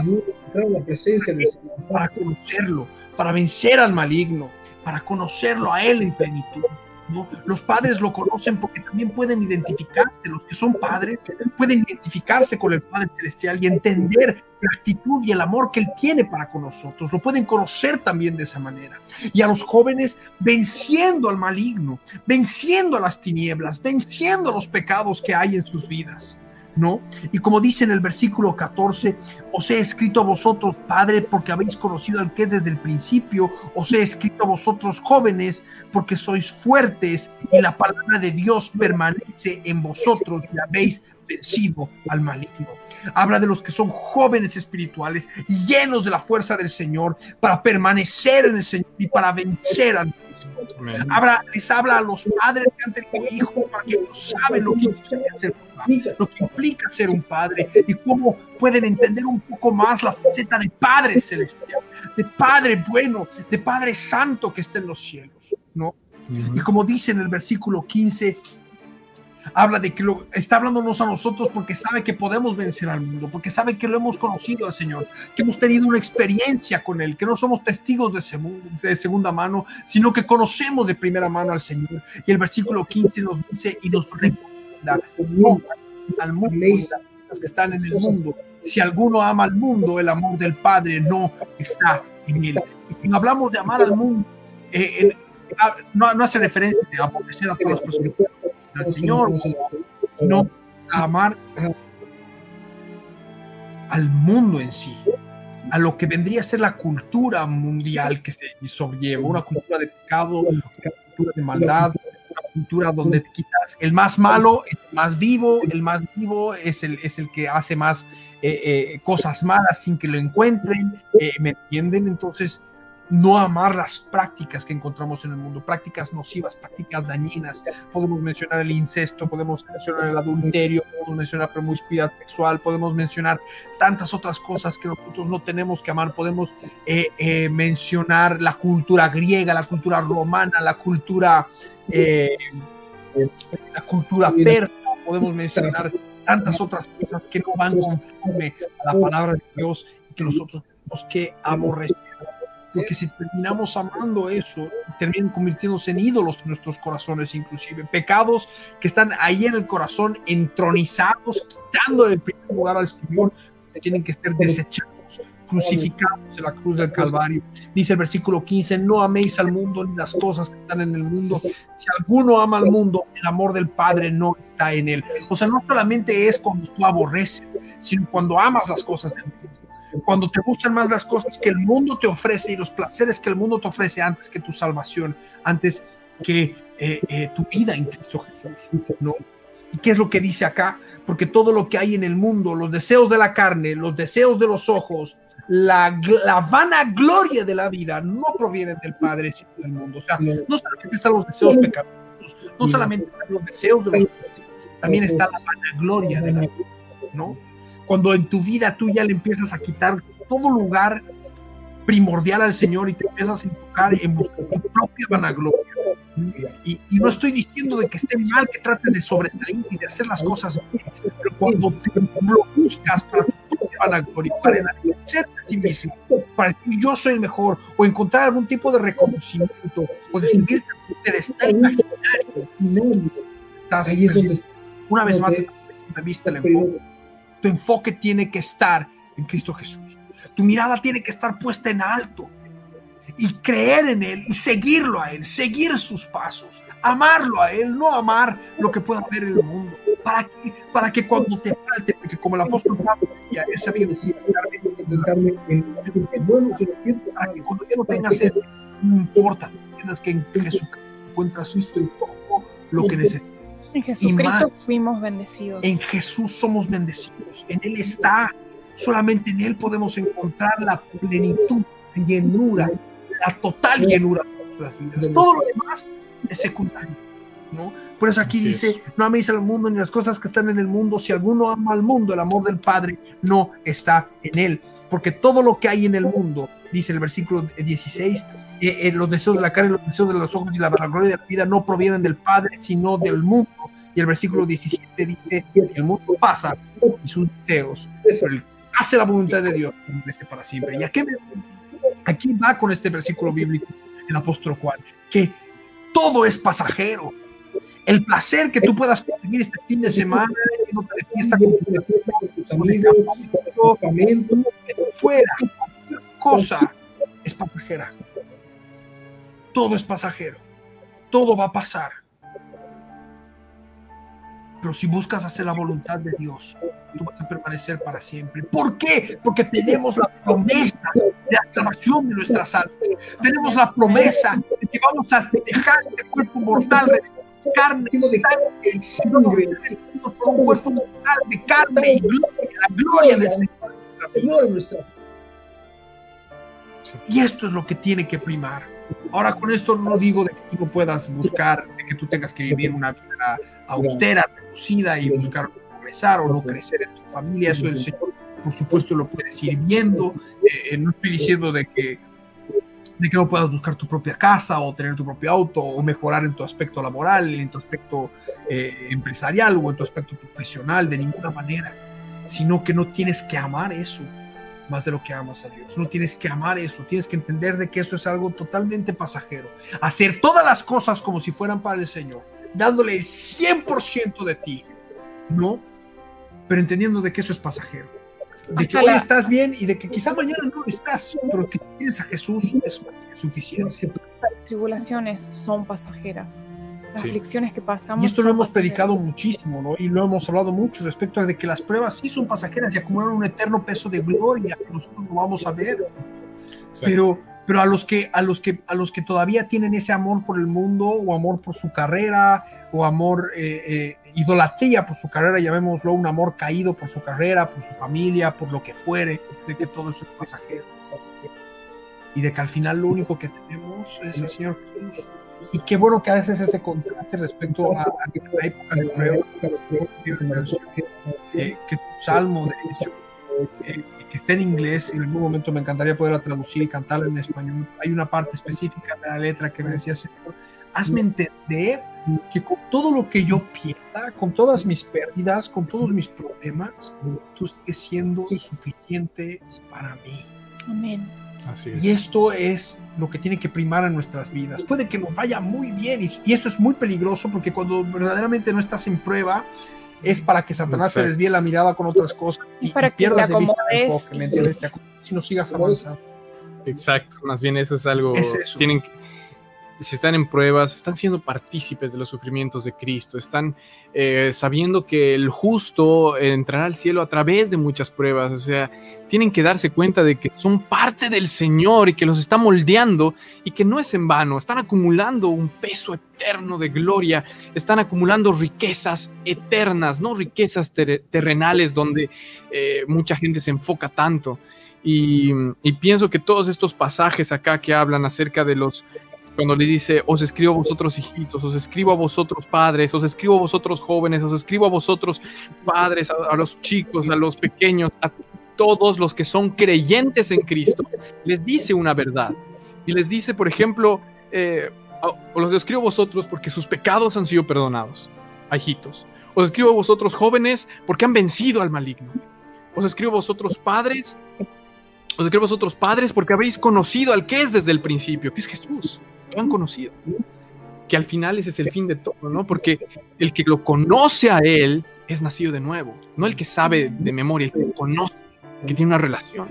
Speaker 4: ayuda, en la presencia del Señor.
Speaker 1: para conocerlo, para vencer al maligno, para conocerlo a Él en plenitud. ¿No? Los padres lo conocen porque también pueden identificarse, los que son padres pueden identificarse con el Padre Celestial y entender la actitud y el amor que Él tiene para con nosotros. Lo pueden conocer también de esa manera. Y a los jóvenes venciendo al maligno, venciendo a las tinieblas, venciendo los pecados que hay en sus vidas. ¿No? Y como dice en el versículo 14, os he escrito a vosotros, Padre, porque habéis conocido al que es desde el principio, os he escrito a vosotros, jóvenes, porque sois fuertes y la palabra de Dios permanece en vosotros y habéis vencido al maligno. Habla de los que son jóvenes espirituales llenos de la fuerza del Señor para permanecer en el Señor y para vencer al maligno. Habla, les habla a los padres que han tenido hijos porque ellos saben lo que implica ser lo que implica ser un padre y cómo pueden entender un poco más la faceta de Padre Celestial, de Padre bueno, de Padre Santo que está en los cielos, ¿no? Y como dice en el versículo 15, habla de que lo, está hablándonos a nosotros porque sabe que podemos vencer al mundo, porque sabe que lo hemos conocido al Señor, que hemos tenido una experiencia con Él, que no somos testigos de, segu- de segunda mano, sino que conocemos de primera mano al Señor. Y el versículo 15 nos dice y nos recomienda no al mundo cosas que están en el mundo. Si alguno ama al mundo, el amor del Padre no está en él. Y cuando hablamos de amar al mundo, eh, el- ah, no, no hace referencia a aborrecer a todas las personas al Señor, sino amar al mundo en sí, a lo que vendría a ser la cultura mundial que se sobrelleva, una cultura de pecado, una cultura de maldad, una cultura donde quizás el más malo es el más vivo, el más vivo es el, es el que hace más eh, eh, cosas malas sin que lo encuentren, eh, ¿me entienden? Entonces, no amar las prácticas que encontramos en el mundo, prácticas nocivas, prácticas dañinas. Podemos mencionar el incesto, podemos mencionar el adulterio, podemos mencionar promiscuidad sexual, podemos mencionar tantas otras cosas que nosotros no tenemos que amar. Podemos eh, eh, mencionar la cultura griega, la cultura romana, la cultura, eh, la cultura persa, podemos mencionar tantas otras cosas que no van conforme a la palabra de Dios y que nosotros tenemos que aborrecer porque si terminamos amando eso, terminan convirtiéndose en ídolos en nuestros corazones, inclusive pecados que están ahí en el corazón, entronizados, quitando el primer lugar al Señor, tienen que ser desechados, crucificados en la cruz del Calvario. Dice el versículo 15, no améis al mundo ni las cosas que están en el mundo. Si alguno ama al mundo, el amor del Padre no está en él. O sea, no solamente es cuando tú aborreces, sino cuando amas las cosas del mundo cuando te gustan más las cosas que el mundo te ofrece y los placeres que el mundo te ofrece antes que tu salvación, antes que eh, eh, tu vida en Cristo Jesús, ¿no? ¿Y qué es lo que dice acá? Porque todo lo que hay en el mundo, los deseos de la carne, los deseos de los ojos, la, la vanagloria de la vida, no provienen del Padre, sino del mundo. O sea, no solamente están los deseos pecaminosos, no solamente están los deseos de los también está la vanagloria de la vida, ¿no? Cuando en tu vida tú ya le empiezas a quitar todo lugar primordial al Señor y te empiezas a enfocar en buscar tu propia vanagloria. Y, y no estoy diciendo de que esté mal que trates de sobresalir y de hacer las cosas bien, pero cuando te lo buscas para tu propia vanagloria, para enaltecerte a ti mismo, para decir yo soy el mejor, o encontrar algún tipo de reconocimiento, o de subirte a un pedestal imaginario, estás una vez más, de vista, el enfoque tu enfoque tiene que estar en Cristo Jesús. Tu mirada tiene que estar puesta en alto y creer en Él y seguirlo a Él, seguir sus pasos, amarlo a Él, no amar lo que pueda haber en el mundo. ¿Para que Para que cuando te falte, porque como el apóstol Pablo decía, Él sabía
Speaker 4: tiempos
Speaker 1: para que cuando ya no tengas sed, no importa, entiendas que en Jesucristo encuentras todo lo que necesitas.
Speaker 3: En Jesucristo
Speaker 1: más.
Speaker 3: fuimos bendecidos.
Speaker 1: En Jesús somos bendecidos, en Él está. Solamente en Él podemos encontrar la plenitud, la llenura, la total llenura de nuestras vidas. Todo lo demás es secundario. ¿no? Por eso aquí
Speaker 2: Así
Speaker 1: dice,
Speaker 2: es.
Speaker 1: no améis al mundo ni las cosas que están en el mundo. Si alguno ama al mundo, el amor del Padre no está en Él. Porque todo lo que hay en el mundo, dice el versículo 16, eh, eh, los deseos de la carne, los deseos de los ojos y la vanagloria de la vida no provienen del Padre, sino del mundo. Y el versículo 17 dice, el mundo pasa y sus deseos, pero el hace la voluntad de Dios para siempre. ¿Y a qué me- aquí va con este versículo bíblico el apóstol Juan? Que todo es pasajero. El placer que tú puedas conseguir este fin de semana, fuera, cosa es pasajera. Todo es pasajero. Todo va a pasar. Pero si buscas hacer la voluntad de Dios, tú vas a permanecer para siempre. ¿Por qué? Porque tenemos la promesa de la salvación de nuestras almas. Tenemos la promesa de que vamos a dejar este cuerpo mortal de carne,
Speaker 4: de
Speaker 1: sangre, un cuerpo mortal de carne y gloria, la gloria del Señor. Y esto es lo que tiene que primar. Ahora con esto no digo de que tú no puedas buscar, de que tú tengas que vivir una vida austera, reducida y buscar progresar o no crecer en tu familia. Eso el Señor, por supuesto, lo puedes ir viendo. Eh, no estoy diciendo de que, de que no puedas buscar tu propia casa o tener tu propio auto o mejorar en tu aspecto laboral, en tu aspecto eh, empresarial o en tu aspecto profesional de ninguna manera, sino que no tienes que amar eso más de lo que amas a Dios. No tienes que amar eso, tienes que entender de que eso es algo totalmente pasajero. Hacer todas las cosas como si fueran para el Señor, dándole el 100% de ti, ¿no? Pero entendiendo de que eso es pasajero. De que hoy estás bien y de que quizá mañana no estás, pero que si tienes a Jesús es más que suficiente.
Speaker 3: Las tribulaciones son pasajeras. Las
Speaker 2: Sí.
Speaker 3: aflicciones que pasamos.
Speaker 1: Y esto lo hemos
Speaker 3: pasajeras.
Speaker 1: predicado muchísimo, ¿no? Y lo hemos hablado mucho respecto de que las pruebas sí son pasajeras y acumulan un eterno peso de gloria que nosotros no vamos a ver. pero pero a los que a los que a los que todavía tienen ese amor por el mundo o amor por su carrera o amor eh, eh, idolatría por su carrera llamémoslo un amor caído por su carrera por su familia por lo que fuere de que todo eso es pasajero y de que al final lo único que tenemos es el Señor Jesús y qué bueno que haces ese contraste respecto a, a la época de prueba eh, que tu salmo de hecho eh, que está en inglés, en algún momento me encantaría poderla traducir y cantarla en español. Hay una parte específica de la letra que me decía, Señor, hazme entender que con todo lo que yo pierda, con todas mis pérdidas, con todos mis problemas, tú sigues siendo suficiente para mí.
Speaker 3: Amén.
Speaker 2: Así es.
Speaker 1: Y esto es lo que tiene que primar en nuestras vidas. Puede que nos vaya muy bien y, y eso es muy peligroso porque cuando verdaderamente no estás en prueba, es para que Satanás se
Speaker 2: Exacto.
Speaker 1: desvíe la mirada con otras cosas y,
Speaker 3: para
Speaker 1: y
Speaker 3: que
Speaker 1: pierdas
Speaker 3: te
Speaker 1: de vista el
Speaker 3: acomodes
Speaker 1: enfoque, ¿me entiendes? Te acomodes, no sigas avanzando.
Speaker 2: Exacto, más bien eso es algo.
Speaker 1: Es eso.
Speaker 2: Tienen que- si están en pruebas, están siendo partícipes de los sufrimientos de Cristo, están eh, sabiendo que el justo entrará al cielo a través de muchas pruebas, o sea, tienen que darse cuenta de que son parte del Señor y que los está moldeando y que no es en vano, están acumulando un peso eterno de gloria, están acumulando riquezas eternas, no riquezas terrenales donde eh, mucha gente se enfoca tanto. Y, y pienso que todos estos pasajes acá que hablan acerca de los cuando le dice, os escribo a vosotros hijitos, os escribo a vosotros padres, os escribo a vosotros jóvenes, os escribo a vosotros padres, a, los chicos, a los pequeños, a todos los que son creyentes en Cristo, les dice una verdad. Y les dice, por ejemplo, eh, os escribo a vosotros porque sus pecados han sido perdonados, a hijitos. Os escribo a vosotros jóvenes porque han vencido al maligno. Os escribo a vosotros padres, os escribo a vosotros padres porque habéis conocido al que es desde el principio, que es Jesús lo han conocido. Que al final ese es el fin de todo, ¿no? Porque el que lo conoce a él es nacido de nuevo, no el que sabe de memoria, el que lo conoce, que tiene una relación.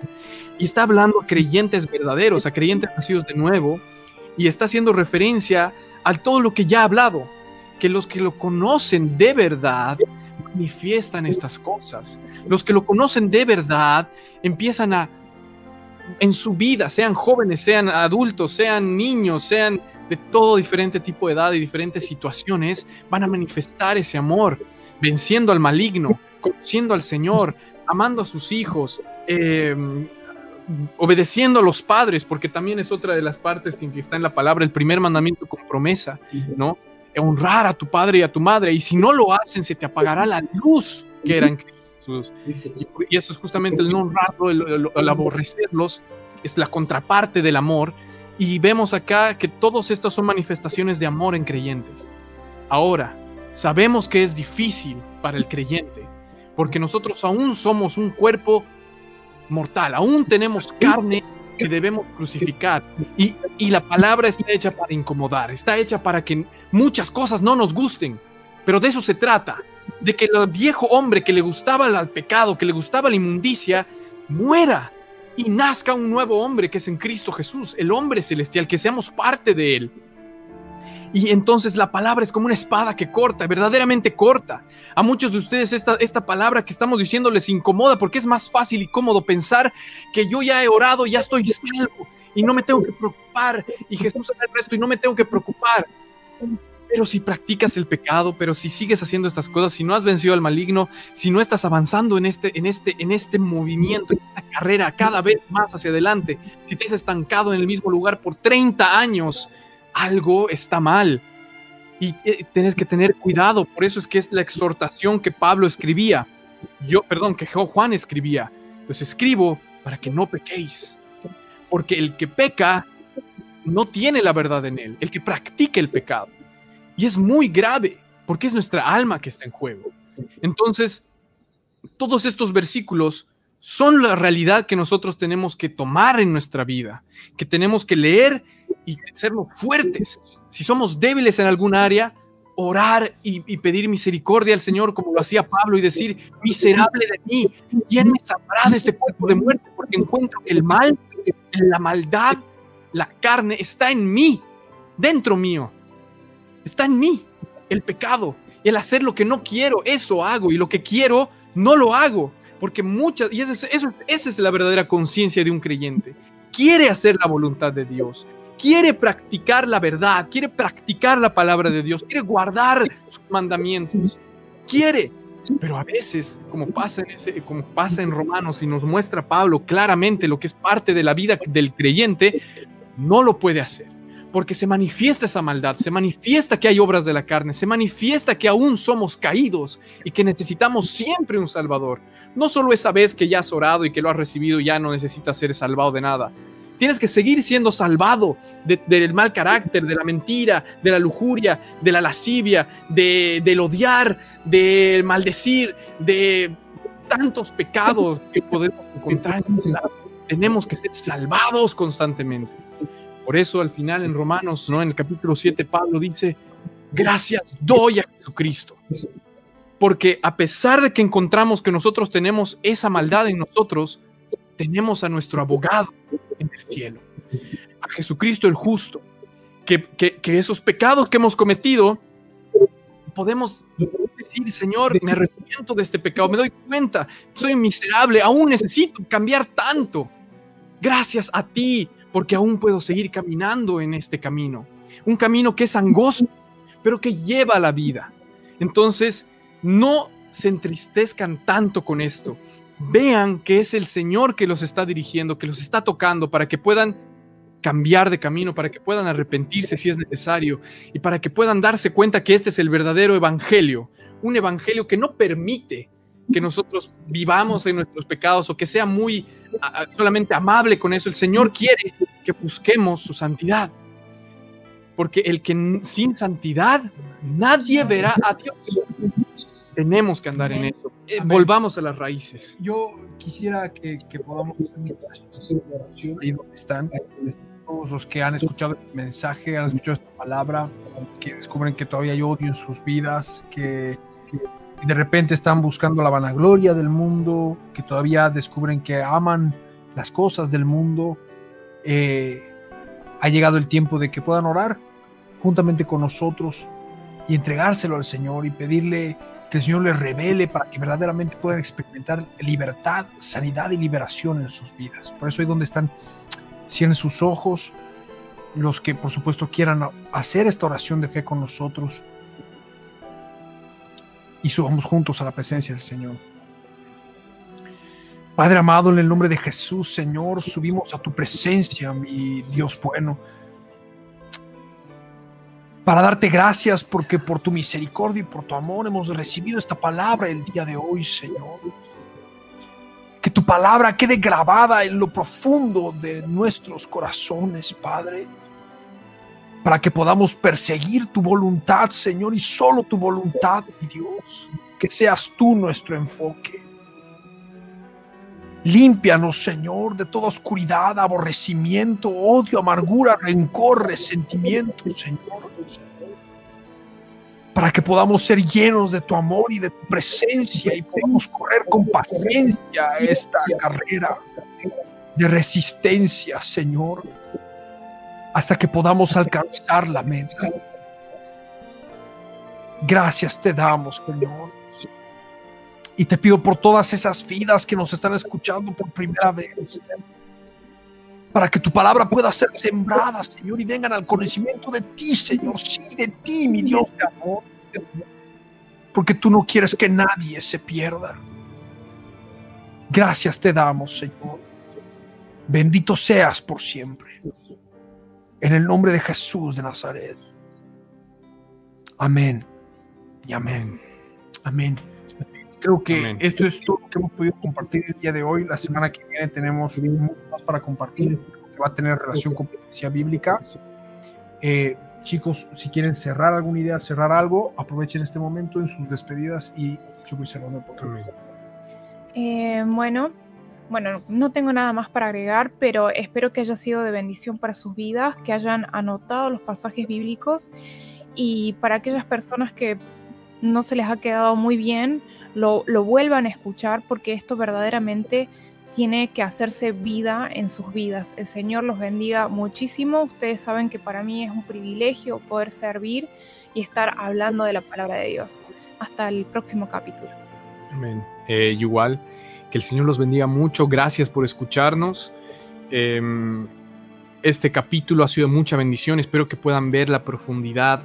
Speaker 2: Y está hablando a creyentes verdaderos, a creyentes nacidos de nuevo, y está haciendo referencia a todo lo que ya ha hablado, que los que lo conocen de verdad manifiestan estas cosas. Los que lo conocen de verdad empiezan a en su vida, sean jóvenes, sean adultos, sean niños, sean de todo diferente tipo de edad y diferentes situaciones, van a manifestar ese amor, venciendo al maligno, conociendo al Señor, amando a sus hijos, em, obedeciendo a los padres, porque también es otra de las partes que, está en la palabra, el primer mandamiento con promesa, ¿no? Honrar a tu padre y a tu madre, y si no lo hacen, se te apagará la luz que era en Y, eso es justamente el no honrarlo, el, aborrecerlos, es la contraparte del amor. Y vemos acá que todos estos son manifestaciones de amor en creyentes. Ahora, sabemos que es difícil para el creyente, porque nosotros aún somos un cuerpo mortal, aún tenemos carne que debemos crucificar. Y, y, la palabra está hecha para incomodar, está hecha para que muchas cosas no nos gusten, pero de eso se trata de que el viejo hombre que le gustaba el pecado, que le gustaba la inmundicia, muera y nazca un nuevo hombre que es en Cristo Jesús, el hombre celestial, que seamos parte de él. Y entonces la palabra es como una espada que corta, verdaderamente corta. A muchos de ustedes esta, esta palabra que estamos diciendo les incomoda porque es más fácil y cómodo pensar que yo ya he orado, ya estoy salvo y no me tengo que preocupar y Jesús hará el resto y no me tengo que preocupar. Pero si practicas el pecado, pero si sigues haciendo estas cosas, si no has vencido al maligno, si no estás avanzando en este, en este, en este movimiento, en esta carrera cada vez más hacia adelante, si te has estancado en el mismo lugar por 30 años, algo está mal. Y eh, tienes que tener cuidado. Por eso es que es la exhortación que Pablo escribía. Yo, perdón, que Juan escribía. Los escribo para que no pequéis. Porque el que peca no tiene la verdad en él. El que practica el pecado. Y es muy grave, porque es nuestra alma que está en juego. Entonces, todos estos versículos son la realidad que nosotros tenemos que tomar en nuestra vida, que tenemos que leer y serlo fuertes. Si somos débiles en algún área, orar y, pedir misericordia al Señor como lo hacía Pablo y decir, miserable de mí, ¿quién me sabrá de este cuerpo de muerte? Porque encuentro que el mal, la maldad, la carne está en mí, dentro mío. Está en mí el pecado. El hacer lo que no quiero, eso hago. Y lo que quiero, no lo hago. Porque muchas, y esa es, esa es la verdadera conciencia de un creyente. Quiere hacer la voluntad de Dios. Quiere practicar la verdad. Quiere practicar la palabra de Dios. Quiere guardar sus mandamientos. Quiere. Pero a veces, como pasa, en ese, como pasa en Romanos y nos muestra Pablo claramente lo que es parte de la vida del creyente, no lo puede hacer porque se manifiesta esa maldad, se manifiesta que hay obras de la carne, se manifiesta que aún somos caídos y que necesitamos siempre un Salvador. No solo esa vez que ya has orado y que lo has recibido, ya no necesitas ser salvado de nada. Tienes que seguir siendo salvado del mal carácter, de la mentira, de la lujuria, de la lascivia, de, del odiar, del maldecir, de tantos pecados que podemos encontrar. Tenemos que ser salvados constantemente. Por eso al final en Romanos, ¿no? en el capítulo 7, Pablo dice, gracias doy a Jesucristo. Porque a pesar de que encontramos que nosotros tenemos esa maldad en nosotros, tenemos a nuestro abogado en el cielo, a Jesucristo el justo, que, que- que esos pecados que hemos cometido, podemos decir, Señor, me arrepiento de este pecado, me doy cuenta, soy miserable, aún necesito cambiar tanto. Gracias a ti, porque aún puedo seguir caminando en este camino. Un camino que es angosto, pero que lleva a la vida. Entonces, no se entristezcan tanto con esto. Vean que es el Señor que los está dirigiendo, que los está tocando para que puedan cambiar de camino, para que puedan arrepentirse si es necesario y para que puedan darse cuenta que este es el verdadero evangelio, un evangelio que no permite que nosotros vivamos en nuestros pecados o que sea muy a- solamente amable con eso. El Señor quiere que busquemos su santidad. Porque el que sin santidad nadie verá a Dios. Tenemos que andar en eso. Eh, volvamos a las raíces.
Speaker 1: Yo quisiera que, que podamos hacer una oración ahí donde están. Todos los que han escuchado el mensaje, han escuchado esta palabra, que descubren que todavía hay odio en sus vidas, que de repente están buscando la vanagloria del mundo, que todavía descubren que aman las cosas del mundo. Eh, ha llegado el tiempo de que puedan orar juntamente con nosotros y entregárselo al Señor y pedirle que el Señor les revele para que verdaderamente puedan experimentar libertad, sanidad y liberación en sus vidas. Por eso ahí donde están, cierren sus ojos, los que por supuesto quieran hacer esta oración de fe con nosotros y subamos juntos a la presencia del Señor. Padre amado, en el nombre de Jesús, Señor, subimos a tu presencia, mi Dios bueno para darte gracias porque por tu misericordia y por tu amor hemos recibido esta palabra el día de hoy, Señor. Que tu palabra quede grabada en lo profundo de nuestros corazones, Padre, para que podamos perseguir tu voluntad, Señor, y solo tu voluntad, Dios. Que seas tú nuestro enfoque. Límpianos, Señor, de toda oscuridad, aborrecimiento, odio, amargura, rencor, resentimiento, Señor. Para que podamos ser llenos de tu amor y de tu presencia y podamos correr con paciencia esta carrera de resistencia, Señor, hasta que podamos alcanzar la meta. Gracias te damos, Señor. Y te pido por todas esas vidas que nos están escuchando por primera vez. Para que tu palabra pueda ser sembrada, Señor, y vengan al conocimiento de ti, Señor. Sí, de ti, mi Dios de amor. Porque tú no quieres que nadie se pierda. Gracias te damos, Señor. Bendito seas por siempre. En el nombre de Jesús de Nazaret. Amén. Y amén. Amén. Creo que
Speaker 2: Amén.
Speaker 1: esto es todo lo que hemos podido compartir el día de hoy. La semana que viene tenemos mucho más para compartir que va a tener relación con poesía bíblica. Eh, chicos, si quieren cerrar alguna idea, cerrar algo, aprovechen este momento en sus despedidas y yo voy cerrando el podcast.
Speaker 3: Eh, bueno, bueno, no tengo nada más para agregar, pero espero que haya sido de bendición para sus vidas, que hayan anotado los pasajes bíblicos y para aquellas personas que no se les ha quedado muy bien, lo, lo vuelvan a escuchar porque esto verdaderamente tiene que hacerse vida en sus vidas. El Señor los bendiga muchísimo. Ustedes saben que para mí es un privilegio poder servir y estar hablando de la palabra de Dios. Hasta el próximo capítulo.
Speaker 2: Amén. Eh, igual, que el Señor los bendiga mucho. Gracias por escucharnos. Em, este capítulo ha sido mucha bendición. Espero que puedan ver la profundidad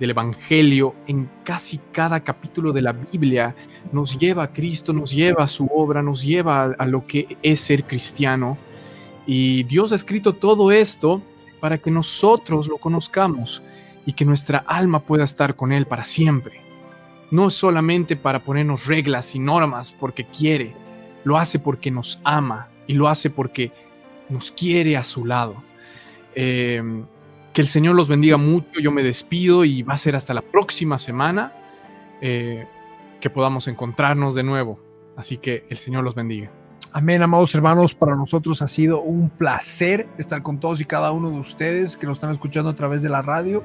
Speaker 2: del Evangelio en casi cada capítulo de la Biblia. Nos lleva a Cristo, nos lleva a su obra, nos lleva a, a lo que es ser cristiano. Y Dios ha escrito todo esto para que nosotros lo conozcamos y que nuestra alma pueda estar con Él para siempre no solamente para ponernos reglas y normas porque quiere, lo hace porque nos ama y lo hace porque nos quiere a su lado. Eh, que el Señor los bendiga mucho, yo me despido y va a ser hasta la próxima semana eh, que podamos encontrarnos de nuevo. Así que el Señor los bendiga.
Speaker 1: Amén, amados hermanos, para nosotros ha sido un placer estar con todos y cada uno de ustedes que nos están escuchando a través de la radio,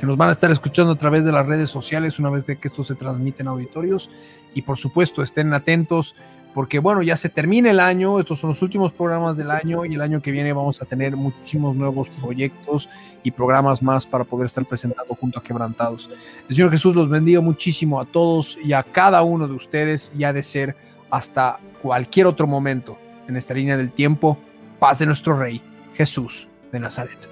Speaker 1: que nos van a estar escuchando a través de las redes sociales una vez que esto se transmite en auditorios. Y por supuesto, estén atentos porque bueno, ya se termina el año, estos son los últimos programas del año y el año que viene vamos a tener muchísimos nuevos proyectos y programas más para poder estar presentando junto a Quebrantados. El Señor Jesús los bendiga muchísimo a todos y a cada uno de ustedes y ha de ser hasta cualquier otro momento en esta línea del tiempo, paz de nuestro Rey, Jesús de Nazaret.